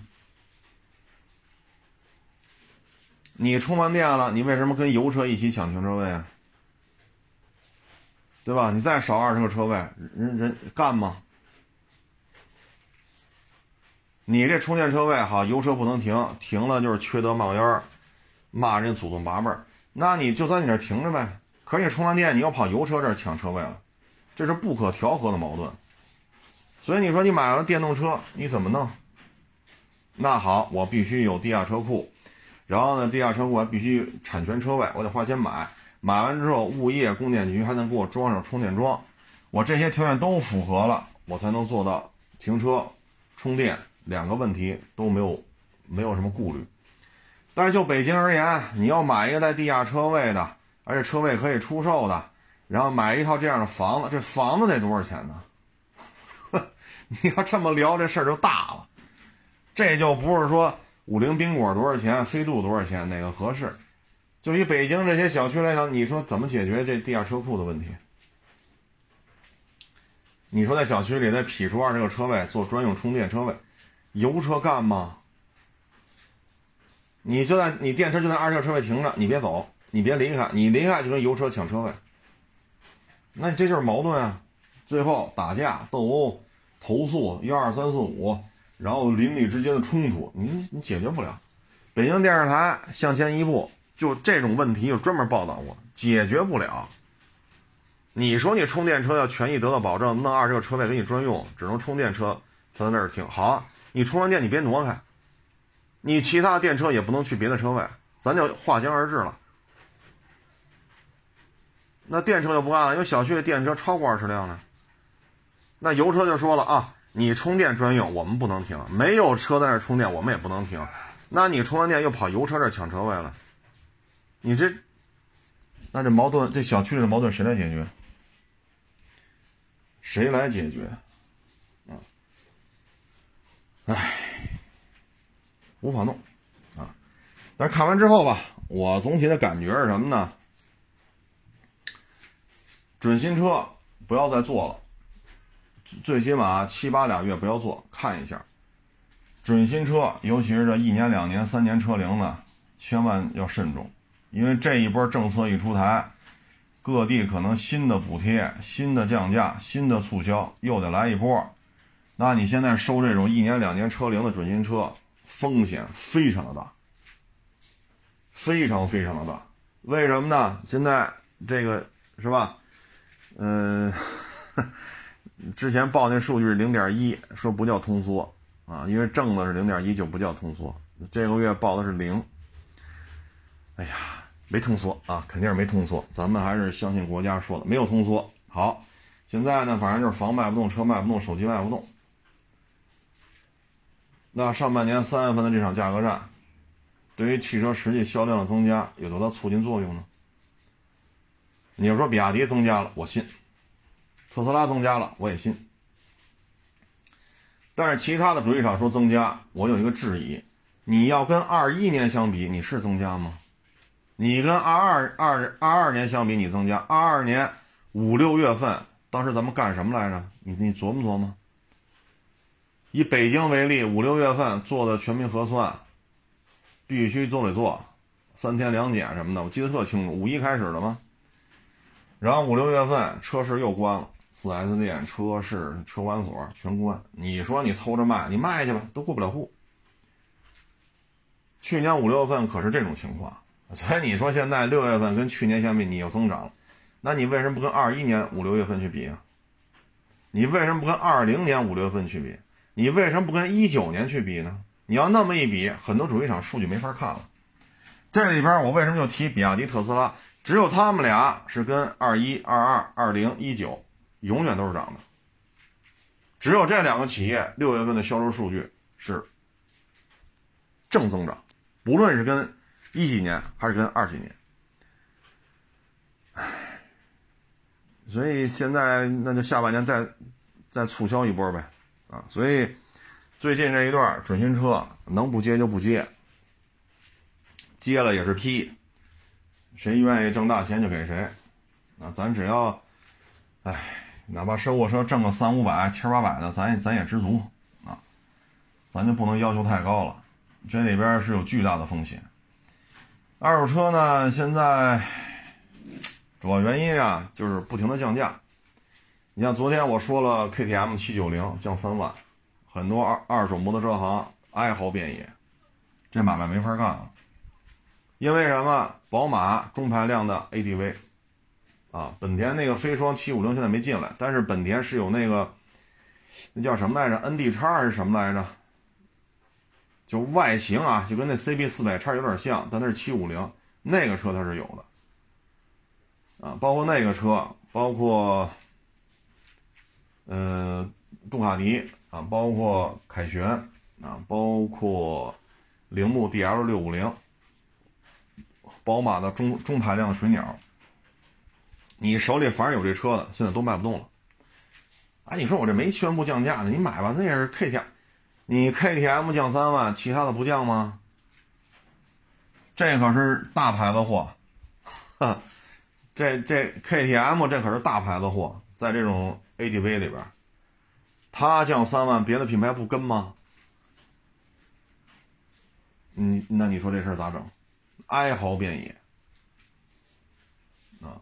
你充完电了，你为什么跟油车一起抢停车位啊？对吧？你再少二十个车位，人人干吗？你这充电车位好，油车不能停，停了就是缺德冒烟儿骂人祖宗八辈儿。那你就在你这停着呗。可是你充完电，你又跑油车这儿抢车位了，这是不可调和的矛盾。所以你说你买了电动车，你怎么弄？那好，我必须有地下车库，然后呢，地下车库还必须产权车位，我得花钱买。买完之后，物业、供电局还能给我装上充电桩，我这些条件都符合了，我才能做到停车、充电两个问题都没有，没有什么顾虑。但是就北京而言，你要买一个带地下车位的，而且车位可以出售的，然后买一套这样的房子，这房子得多少钱呢？你要这么聊，这事儿就大了。这就不是说五菱宾果多少钱，飞度多少钱，哪个合适？就以北京这些小区来讲，你说怎么解决这地下车库的问题？你说在小区里再匹出二十个车位做专用充电车位，油车干吗？你就在你电车就在二十个车位停着，你别走，你别离开，你离开就跟油车抢车位，那这就是矛盾啊！最后打架斗殴、投诉幺二三四五，然后邻里之间的冲突，你你解决不了。北京电视台向前一步。就这种问题，就专门报道过，解决不了。你说你充电车要权益得到保证，弄二十个车位给你专用，只能充电车才在那儿停。好，你充完电你别挪开，你其他电车也不能去别的车位，咱就划江而治了。那电车就不干了，因为小区的电车超过二十辆呢。那油车就说了啊，你充电专用，我们不能停，没有车在那充电，我们也不能停。那你充完电又跑油车这抢车位了。你这，那这矛盾，这小区里的矛盾谁来解决？谁来解决？唉，无法弄啊！但是看完之后吧，我总体的感觉是什么呢？准新车不要再做了，最起码七八俩月不要做，看一下。准新车，尤其是这一年、两年、三年车龄的，千万要慎重。因为这一波政策一出台，各地可能新的补贴、新的降价、新的促销又得来一波。那你现在收这种一年、两年车龄的准新车，风险非常的大，非常非常的大。为什么呢？现在这个是吧？嗯，之前报那数据是零点一，说不叫通缩啊，因为正的是零点一就不叫通缩。这个月报的是零。哎呀，没通缩啊，肯定是没通缩。咱们还是相信国家说的，没有通缩。好，现在呢，反正就是房卖不动，车卖不动，手机卖不动。那上半年三月份的这场价格战，对于汽车实际销量的增加有多大促进作用呢？你要说比亚迪增加了，我信；特斯拉增加了，我也信。但是其他的主机厂说增加，我有一个质疑：你要跟二一年相比，你是增加吗？你跟二二二二二年相比，你增加二二年五六月份，当时咱们干什么来着？你你琢磨琢磨。以北京为例，五六月份做的全民核酸，必须都得做，三天两检什么的，我记得特清楚。五一开始的吗？然后五六月份车市又关了，四 S 店、车市、车管所全关。你说你偷着卖，你卖去吧，都过不了户。去年五六月份可是这种情况。所以你说现在六月份跟去年相比，你又增长了，那你为什么不跟二一年五六月份去比啊？你为什么不跟二零年五六月份去比？你为什么不跟一九年去比呢？你要那么一比，很多主机厂数据没法看了。这里边我为什么就提比亚迪、特斯拉？只有他们俩是跟二一、二二、二零、一九永远都是涨的。只有这两个企业六月份的销售数据是正增长，不论是跟。一几年还是跟二几年，唉，所以现在那就下半年再再促销一波呗，啊，所以最近这一段准新车能不接就不接，接了也是批，谁愿意挣大钱就给谁，啊，咱只要，哎，哪怕收购车挣个三五百、千八百的，咱也咱也知足啊，咱就不能要求太高了，这里边是有巨大的风险。二手车呢，现在主要原因啊，就是不停的降价。你像昨天我说了，KTM 七九零降三万，很多二二手摩托车行哀嚎遍野，这买卖没法干了。因为什么？宝马中排量的 ADV，啊，本田那个飞双七五零现在没进来，但是本田是有那个，那叫什么来着？ND 叉还是什么来着？就外形啊，就跟那 CB 四百叉有点像，但那是七五零，那个车它是有的，啊，包括那个车，包括，呃，杜卡迪啊，包括凯旋啊，包括铃木 DL 六五零。宝马的中中排量的水鸟，你手里反正有这车的，现在都卖不动了。哎，你说我这没宣布降价呢，你买吧，那也是 K T，你 KTM 降三万，其他的不降吗？这可是大牌子货，这这 KTM 这可是大牌子货，在这种 ADV 里边，它降三万，别的品牌不跟吗？嗯，那你说这事儿咋整？哀嚎遍野，啊！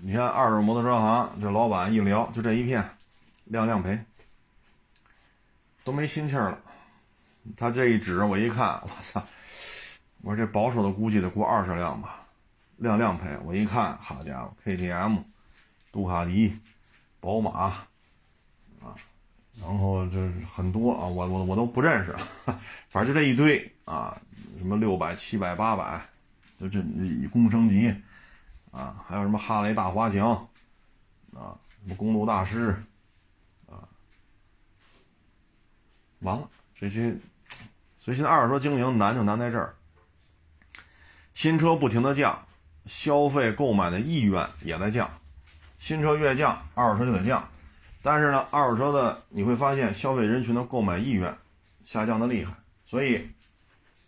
你看二手摩托车行这老板一聊，就这一片，亮亮赔，都没心气儿了。他这一指，我一看，我操！我说这保守的估计得过二十辆吧，亮亮赔。我一看，好家伙，KTM、杜卡迪、宝马，啊！然后就是很多啊，我我我都不认识，反正就这一堆啊，什么六百、七百、八百，就这以公升级啊，还有什么哈雷大滑翔啊，什么公路大师啊，完了这些，所以现在二手车经营难就难在这儿，新车不停的降，消费购买的意愿也在降，新车越降，二手车就得降。但是呢，二手车的你会发现消费人群的购买意愿下降的厉害，所以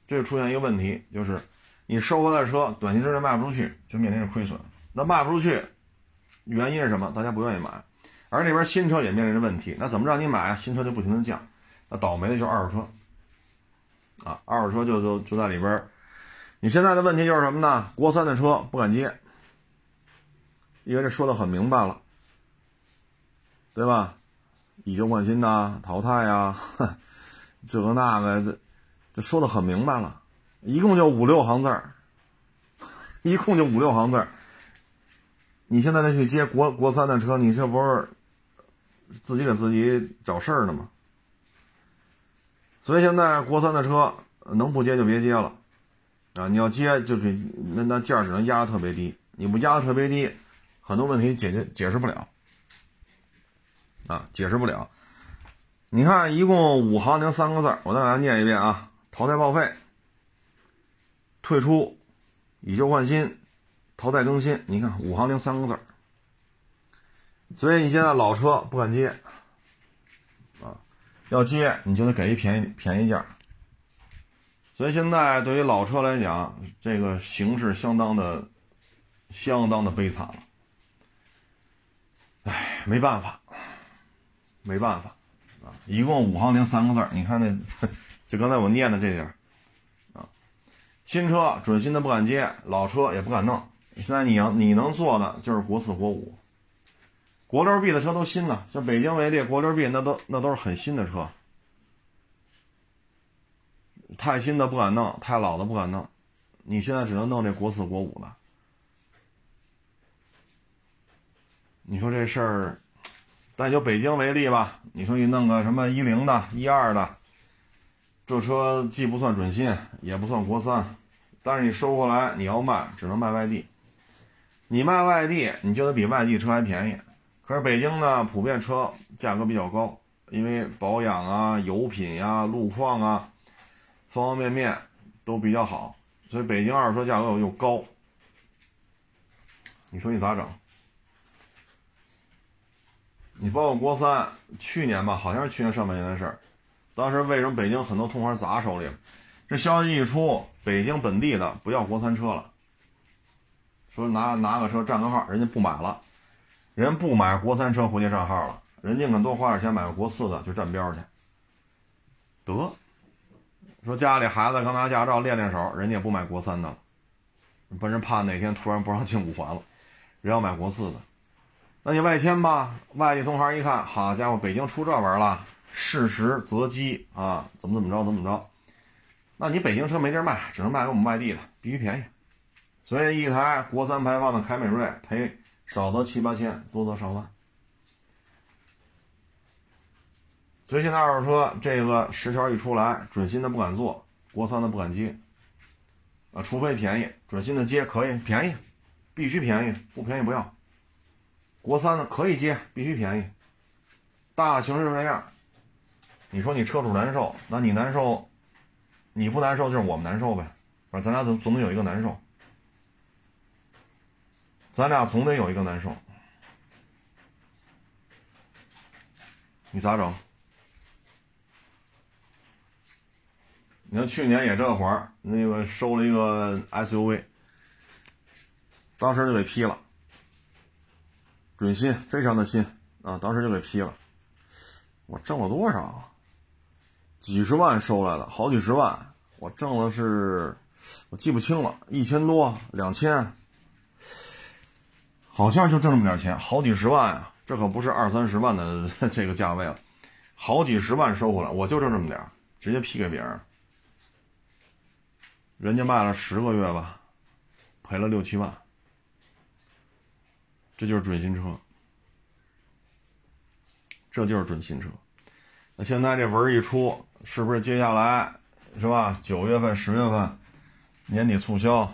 这就出现一个问题，就是你收回来的车短期之内卖不出去，就面临着亏损。那卖不出去，原因是什么？大家不愿意买，而那边新车也面临着问题。那怎么让你买啊？新车就不停的降，那倒霉的就是二手车啊，二手车就就就在里边。你现在的问题就是什么呢？国三的车不敢接，因为这说的很明白了。对吧？以旧换新呐，淘汰呀，这个那个，这这说的很明白了，一共就五六行字儿，一共就五六行字儿。你现在再去接国国三的车，你这不是自己给自己找事儿呢吗？所以现在国三的车能不接就别接了啊！你要接就给那那价只能压的特别低，你不压的特别低，很多问题解决解释不了。啊，解释不了。你看，一共五行零三个字我再给大家念一遍啊：淘汰报废、退出、以旧换新、淘汰更新。你看，五行零三个字所以你现在老车不敢接啊，要接你就得给一便宜便宜价。所以现在对于老车来讲，这个形势相当的、相当的悲惨了。哎，没办法。没办法，啊，一共五行零三个字你看那，就刚才我念的这点啊，新车准新的不敢接，老车也不敢弄。现在你要你能做的就是国四国五，国六 B 的车都新了，像北京为例，国六 B 那都那都是很新的车，太新的不敢弄，太老的不敢弄，你现在只能弄这国四国五的。你说这事儿？但就北京为例吧，你说你弄个什么一零的、一二的，这车既不算准新，也不算国三，但是你收过来你要卖，只能卖外地。你卖外地，你就得比外地车还便宜。可是北京呢，普遍车价格比较高，因为保养啊、油品呀、路况啊，方方面面都比较好，所以北京二手车价格又高。你说你咋整？你包括国三，去年吧，好像是去年上半年的事儿。当时为什么北京很多同行砸手里？这消息一出，北京本地的不要国三车了，说拿拿个车占个号，人家不买了，人不买国三车回去占号了，人家肯多花点钱买个国四的就占标去。得，说家里孩子刚拿驾照练练手，人家也不买国三的了，本身怕哪天突然不让进五环了，人要买国四的。那你外迁吧，外地同行一看，好家伙，北京出这玩意了，适时择机啊，怎么怎么着，怎么着。那你北京车没地儿卖，只能卖给我们外地的，必须便宜。所以一台国三排放的凯美瑞赔少则七八千，多则上万。所以现在二手车这个十条一出来，准新的不敢做，国三的不敢接。啊，除非便宜，准新的接可以便宜，必须便宜，不便宜不要。国三的可以接，必须便宜。大形势这样，你说你车主难受，那你难受。你不难受就是我们难受呗，反正咱俩总总得有一个难受，咱俩总得有一个难受，你咋整？你看去年也这会儿，那个收了一个 SUV，当时就给批了，准新，非常的新啊，当时就给批了，我挣了多少？几十万收来的，好几十万，我挣的是，我记不清了，一千多、两千，好像就挣这么点钱，好几十万啊！这可不是二三十万的 这个价位了，好几十万收回来，我就挣这么点直接批给别人，人家卖了十个月吧，赔了六七万，这就是准新车，这就是准新车。那现在这文一出。是不是接下来是吧？九月份、十月份年底促销，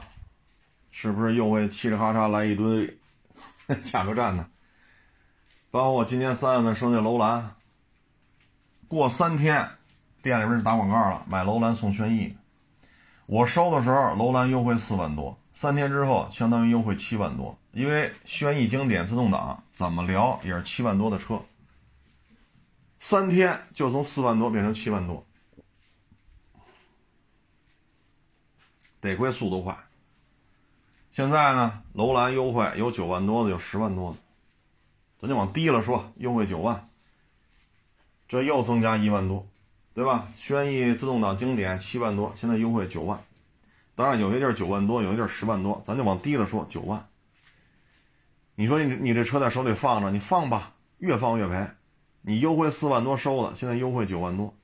是不是又会嘁哩喀嚓来一堆 价格战呢？包括我今年三月份收那楼兰，过三天店里边就打广告了，买楼兰送轩逸。我收的时候楼兰优惠四万多，三天之后相当于优惠七万多，因为轩逸经典自动挡怎么聊也是七万多的车。三天就从四万多变成七万多，得亏速度快。现在呢，楼兰优惠有九万多的，有十万多的，咱就往低了说，优惠九万，这又增加一万多，对吧？轩逸自动挡经典七万多，现在优惠九万，当然有些地儿九万多，有些地儿十万多，咱就往低了说九万。你说你你这车在手里放着，你放吧，越放越赔。你优惠四万多收了，现在优惠九万多，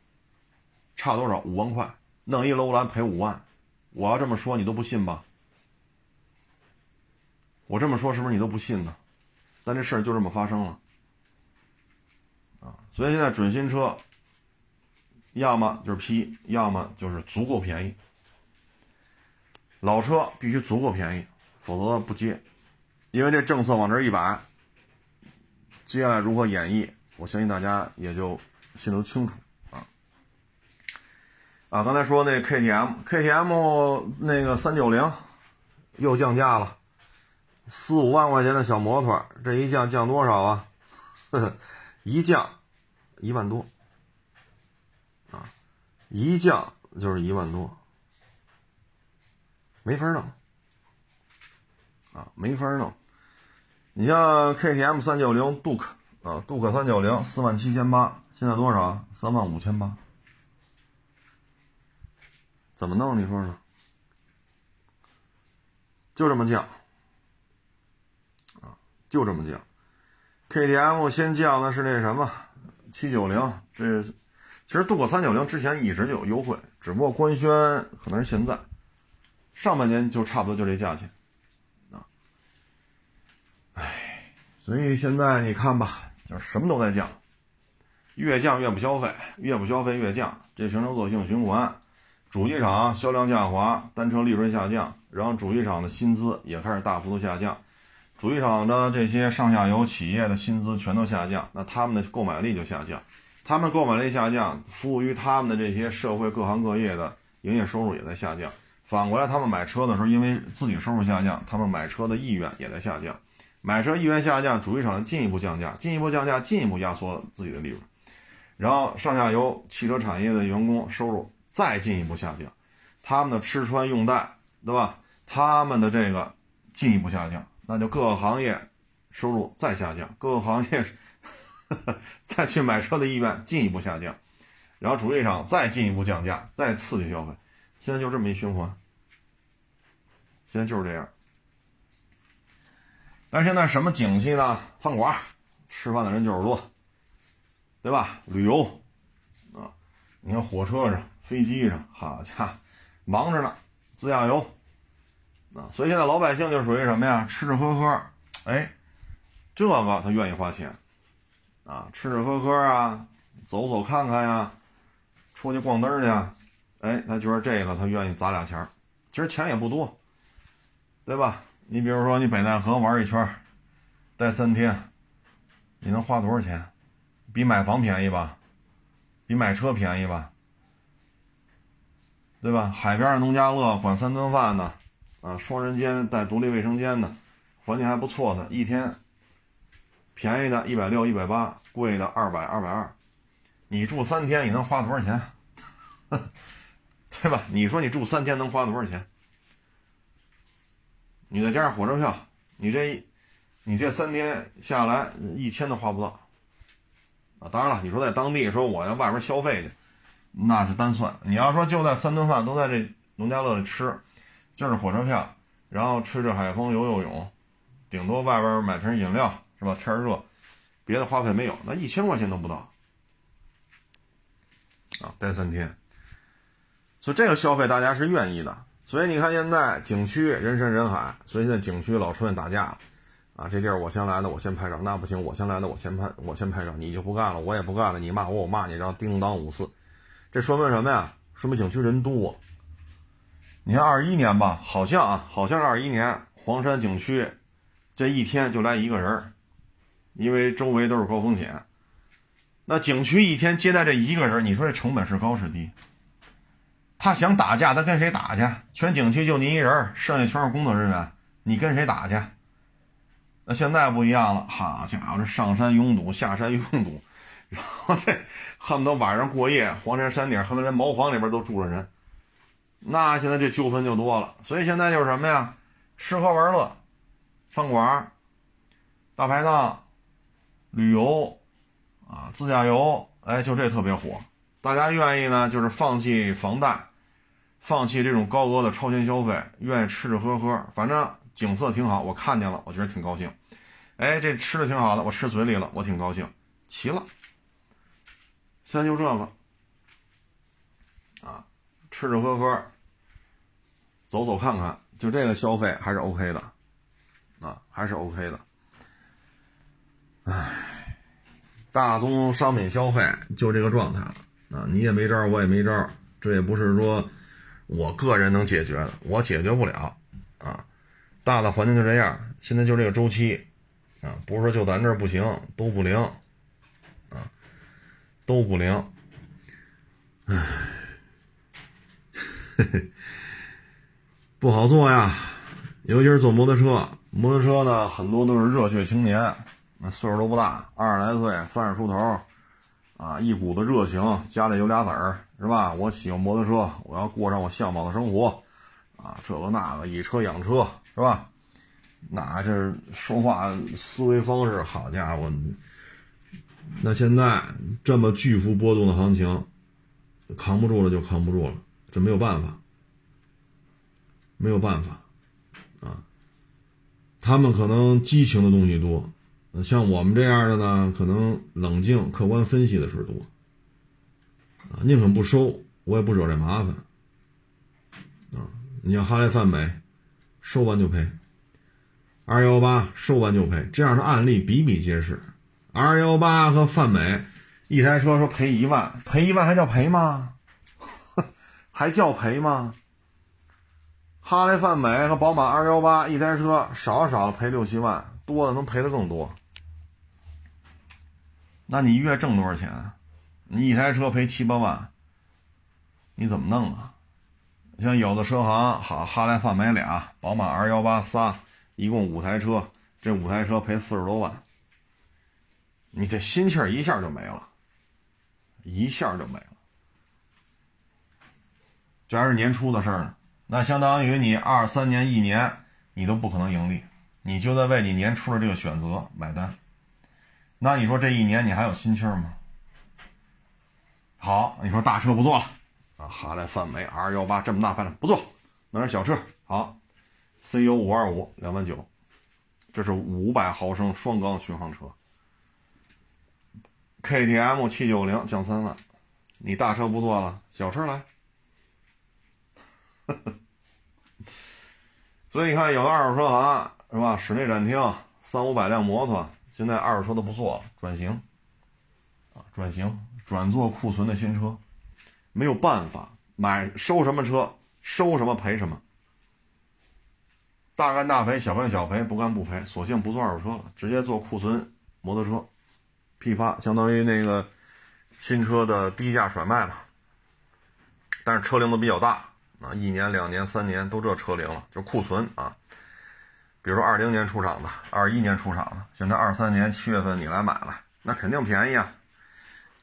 差多少？五万块，弄一楼兰赔五万，我要这么说你都不信吧？我这么说是不是你都不信呢？但这事儿就这么发生了，啊，所以现在准新车，要么就是批，要么就是足够便宜，老车必须足够便宜，否则不接，因为这政策往这一摆，接下来如何演绎？我相信大家也就心里都清楚啊啊！刚才说那 KTM，KTM 那个三九零又降价了，四五万块钱的小摩托，这一降降多少啊？呵 呵一降一万多！一降就是一万多，没法弄啊，没法弄。你像 KTM 三九零 Duke。啊，杜克三九零四万七千八，现在多少？三万五千八，怎么弄？你说说，就这么降，啊，就这么降。KTM 先降的是那什么七九零，这其实杜克三九零之前一直就有优惠，只不过官宣可能是现在，上半年就差不多就这价钱，啊，唉，所以现在你看吧。就是什么都在降，越降越不消费，越不消费越降，这形成恶性循环。主机厂销量下滑，单车利润下降，然后主机厂的薪资也开始大幅度下降，主机厂的这些上下游企业的薪资全都下降，那他们的购买力就下降，他们购买力下降，服务于他们的这些社会各行各业的营业收入也在下降。反过来，他们买车的时候，因为自己收入下降，他们买车的意愿也在下降。买车意愿下降，主机厂进一步降价，进一步降价，进一步压缩自己的利润，然后上下游汽车产业的员工收入再进一步下降，他们的吃穿用戴，对吧？他们的这个进一步下降，那就各个行业收入再下降，各个行业 再去买车的意愿进一步下降，然后主机厂再进一步降价，再刺激消费，现在就这么一循环。现在就是这样。但是现在什么景气呢？饭馆吃饭的人就是多，对吧？旅游啊，你看火车上、飞机上，好家伙，忙着呢，自驾游啊。所以现在老百姓就属于什么呀？吃吃喝喝，哎，这个他愿意花钱啊，吃吃喝喝啊，走走看看呀，出去逛灯去，哎，他觉得这个他愿意砸俩钱其实钱也不多，对吧？你比如说，你北戴河玩一圈，待三天，你能花多少钱？比买房便宜吧？比买车便宜吧？对吧？海边的农家乐管三顿饭的，啊，双人间带独立卫生间的，环境还不错的，一天便宜的一百六、一百八，贵的二百、二百二。你住三天，你能花多少钱？对吧？你说你住三天能花多少钱？你再加上火车票，你这，你这三天下来一千都花不到，啊，当然了，你说在当地说我在外边消费去，那是单算。你要说就在三顿饭都在这农家乐里吃，就是火车票，然后吹着海风、游游泳，顶多外边买瓶饮料是吧？天热，别的花费没有，那一千块钱都不到，啊，待三天，所以这个消费大家是愿意的。所以你看，现在景区人山人海，所以现在景区老出现打架，啊，这地儿我先来的，我先拍照，那不行，我先来的，我先拍，我先拍照，你就不干了，我也不干了，你骂我，我骂你，然后叮当五四，这说明什么呀？说明景区人多。你看二一年吧，好像啊，好像是二一年黄山景区，这一天就来一个人儿，因为周围都是高风险。那景区一天接待这一个人，你说这成本是高是低？他想打架，他跟谁打去？全景区就您一人，剩下全是工作人员，你跟谁打去？那现在不一样了，好家伙，这上山拥堵，下山拥堵，然后这恨不得晚上过夜，黄山山顶恨不得人茅房里边都住着人，那现在这纠纷就多了。所以现在就是什么呀？吃喝玩乐，饭馆、大排档、旅游啊，自驾游，哎，就这特别火，大家愿意呢，就是放弃房贷。放弃这种高额的超前消费，愿意吃吃喝喝，反正景色挺好，我看见了，我觉得挺高兴。哎，这吃的挺好的，我吃嘴里了，我挺高兴。齐了，现在就这个啊，吃吃喝喝，走走看看，就这个消费还是 OK 的啊，还是 OK 的。唉，大宗商品消费就这个状态了啊，你也没招，我也没招，这也不是说。我个人能解决的，我解决不了，啊，大的环境就这样，现在就这个周期，啊，不是说就咱这不行，都不灵，啊，都不灵，唉，不好做呀，尤其是坐摩托车，摩托车呢，很多都是热血青年，那岁数都不大，二十来岁，三十出头。啊，一股子热情，家里有俩子儿，是吧？我喜欢摩托车，我要过上我向往的生活，啊，这个那个，以车养车，是吧？那这说话思维方式，好家伙，那现在这么巨幅波动的行情，扛不住了就扛不住了，这没有办法，没有办法，啊，他们可能激情的东西多。像我们这样的呢，可能冷静客观分析的事多，啊，宁肯不收，我也不惹这麻烦，啊，你像哈雷泛美，收完就赔，二幺八收完就赔，这样的案例比比皆是，二幺八和泛美，一台车说赔一万，赔一万还叫赔吗？还叫赔吗？哈雷泛美和宝马二幺八一台车少少赔六七万，多的能赔的更多。那你一月挣多少钱？你一台车赔七八万，你怎么弄啊？像有的车行，好哈雷泛美俩，宝马 R 幺八仨，一共五台车，这五台车赔四十多万，你这心气儿一下就没了，一下就没了。这还是年初的事儿呢。那相当于你二三年一年你都不可能盈利，你就在为你年初的这个选择买单。那你说这一年你还有心气儿吗？好，你说大车不做了啊，哈雷、泛美、R 幺八这么大排量不做，弄点小车。好，CU 五二五两万九，这是五百毫升双缸巡航车。KTM 七九零降三万，你大车不做了，小车来。所以你看，有的二手车行是吧？室内展厅三五百辆摩托，现在二手车都不做了，转型啊，转型转做库存的新车，没有办法，买收什么车收什么赔什么，大干大赔，小干小赔，不干不赔，索性不做二手车了，直接做库存摩托车。批发相当于那个新车的低价甩卖吧，但是车龄都比较大啊，一年、两年、三年都这车龄了，就库存啊。比如说二零年出厂的，二一年出厂的，现在二三年七月份你来买了，那肯定便宜啊，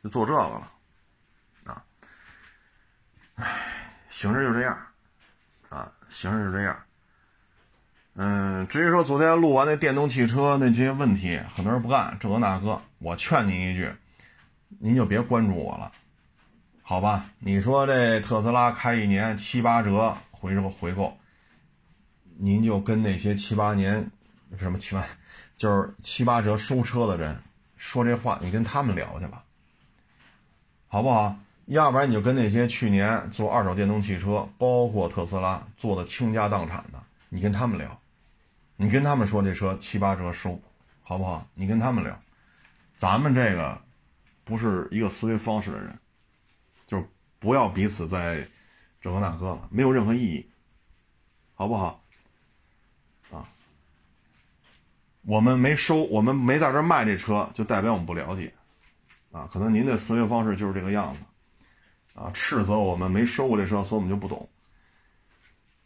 就做这个了啊。唉，形势就这样啊，形势就这样。嗯，至于说昨天录完那电动汽车那些问题，很多人不干这个那个，我劝您一句，您就别关注我了，好吧？你说这特斯拉开一年七八折回这个回购，您就跟那些七八年什么七八，就是七八折收车的人说这话，你跟他们聊去吧，好不好？要不然你就跟那些去年做二手电动汽车，包括特斯拉做的倾家荡产的，你跟他们聊。你跟他们说这车七八折收，好不好？你跟他们聊，咱们这个不是一个思维方式的人，就不要彼此在这个那个了，没有任何意义，好不好？啊，我们没收，我们没在这卖这车，就代表我们不了解，啊，可能您的思维方式就是这个样子，啊，斥责我们没收过这车，所以我们就不懂。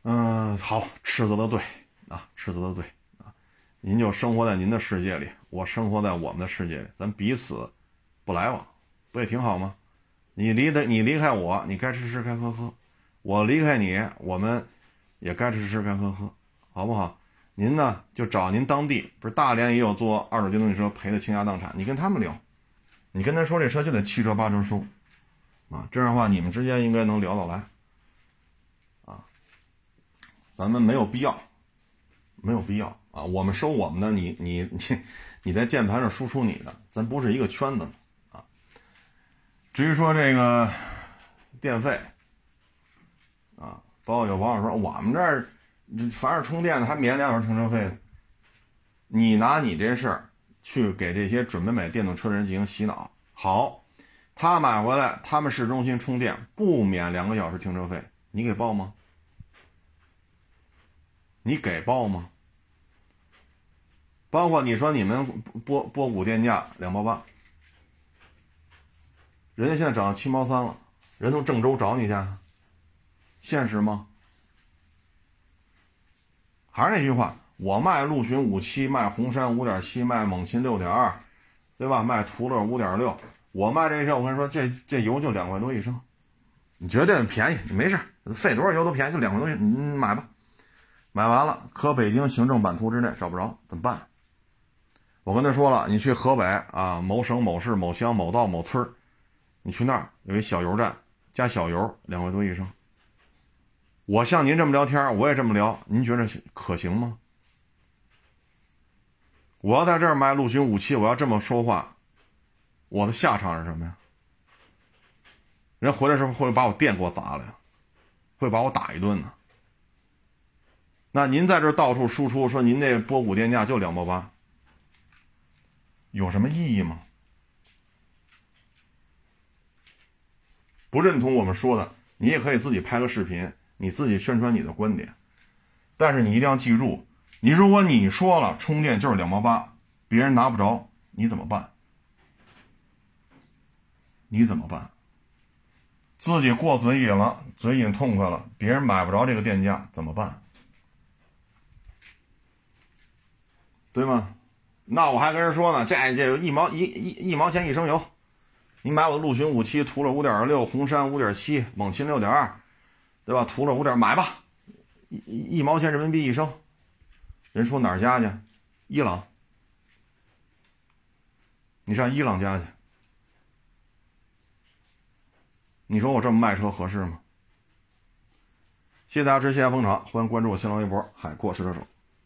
嗯，好，斥责的对。啊，斥责的对啊，您就生活在您的世界里，我生活在我们的世界里，咱彼此不来往，不也挺好吗？你离的你离开我，你该吃吃该喝喝，我离开你，我们也该吃吃该喝喝，好不好？您呢就找您当地，不是大连也有做二手电动车赔的倾家荡产，你跟他们聊，你跟他说这车就得七折八折收，啊，这样的话你们之间应该能聊得来，啊，咱们没有必要。没有必要啊！我们收我们的，你你你，你在键盘上输出你的，咱不是一个圈子啊。至于说这个电费啊，包括有网友说我们这儿凡是充电的还免两小时停车费，你拿你这事儿去给这些准备买电动车的人进行洗脑。好，他买回来，他们市中心充电不免两个小时停车费，你给报吗？你给报吗？包括你说你们波波谷电价两毛八，人家现在涨到七毛三了，人从郑州找你去，现实吗？还是那句话，我卖陆巡五七，卖红山五点七，卖猛禽六点二，对吧？卖途乐五点六，我卖这车，我跟你说，这这油就两块多一升，你绝对便宜，没事，费多少油都便宜，就两块多，你买吧。买完了，可北京行政版图之内找不着，怎么办？我跟他说了，你去河北啊，某省某市某乡某道某村你去那儿有一小油站，加小油两块多一升。我像您这么聊天，我也这么聊，您觉得可行吗？我要在这儿卖陆巡武器，我要这么说话，我的下场是什么呀？人回来时候会把我店给我砸了呀，会把我打一顿呢。那您在这到处输出说您那波谷电价就两毛八。有什么意义吗？不认同我们说的，你也可以自己拍个视频，你自己宣传你的观点。但是你一定要记住，你如果你说了充电就是两毛八，别人拿不着，你怎么办？你怎么办？自己过嘴瘾了，嘴瘾痛快了，别人买不着这个电价怎么办？对吗？那我还跟人说呢，这这一毛一一一毛钱一升油，你买我的陆巡五七，途乐五点六，红山五点七，猛禽六点二，对吧？图了五点买吧，一一毛钱人民币一升。人说哪儿加去？伊朗。你上伊朗加去。你说我这么卖车合适吗？谢谢大家支持，谢谢捧场，欢迎关注我新浪微博“海阔试车手”。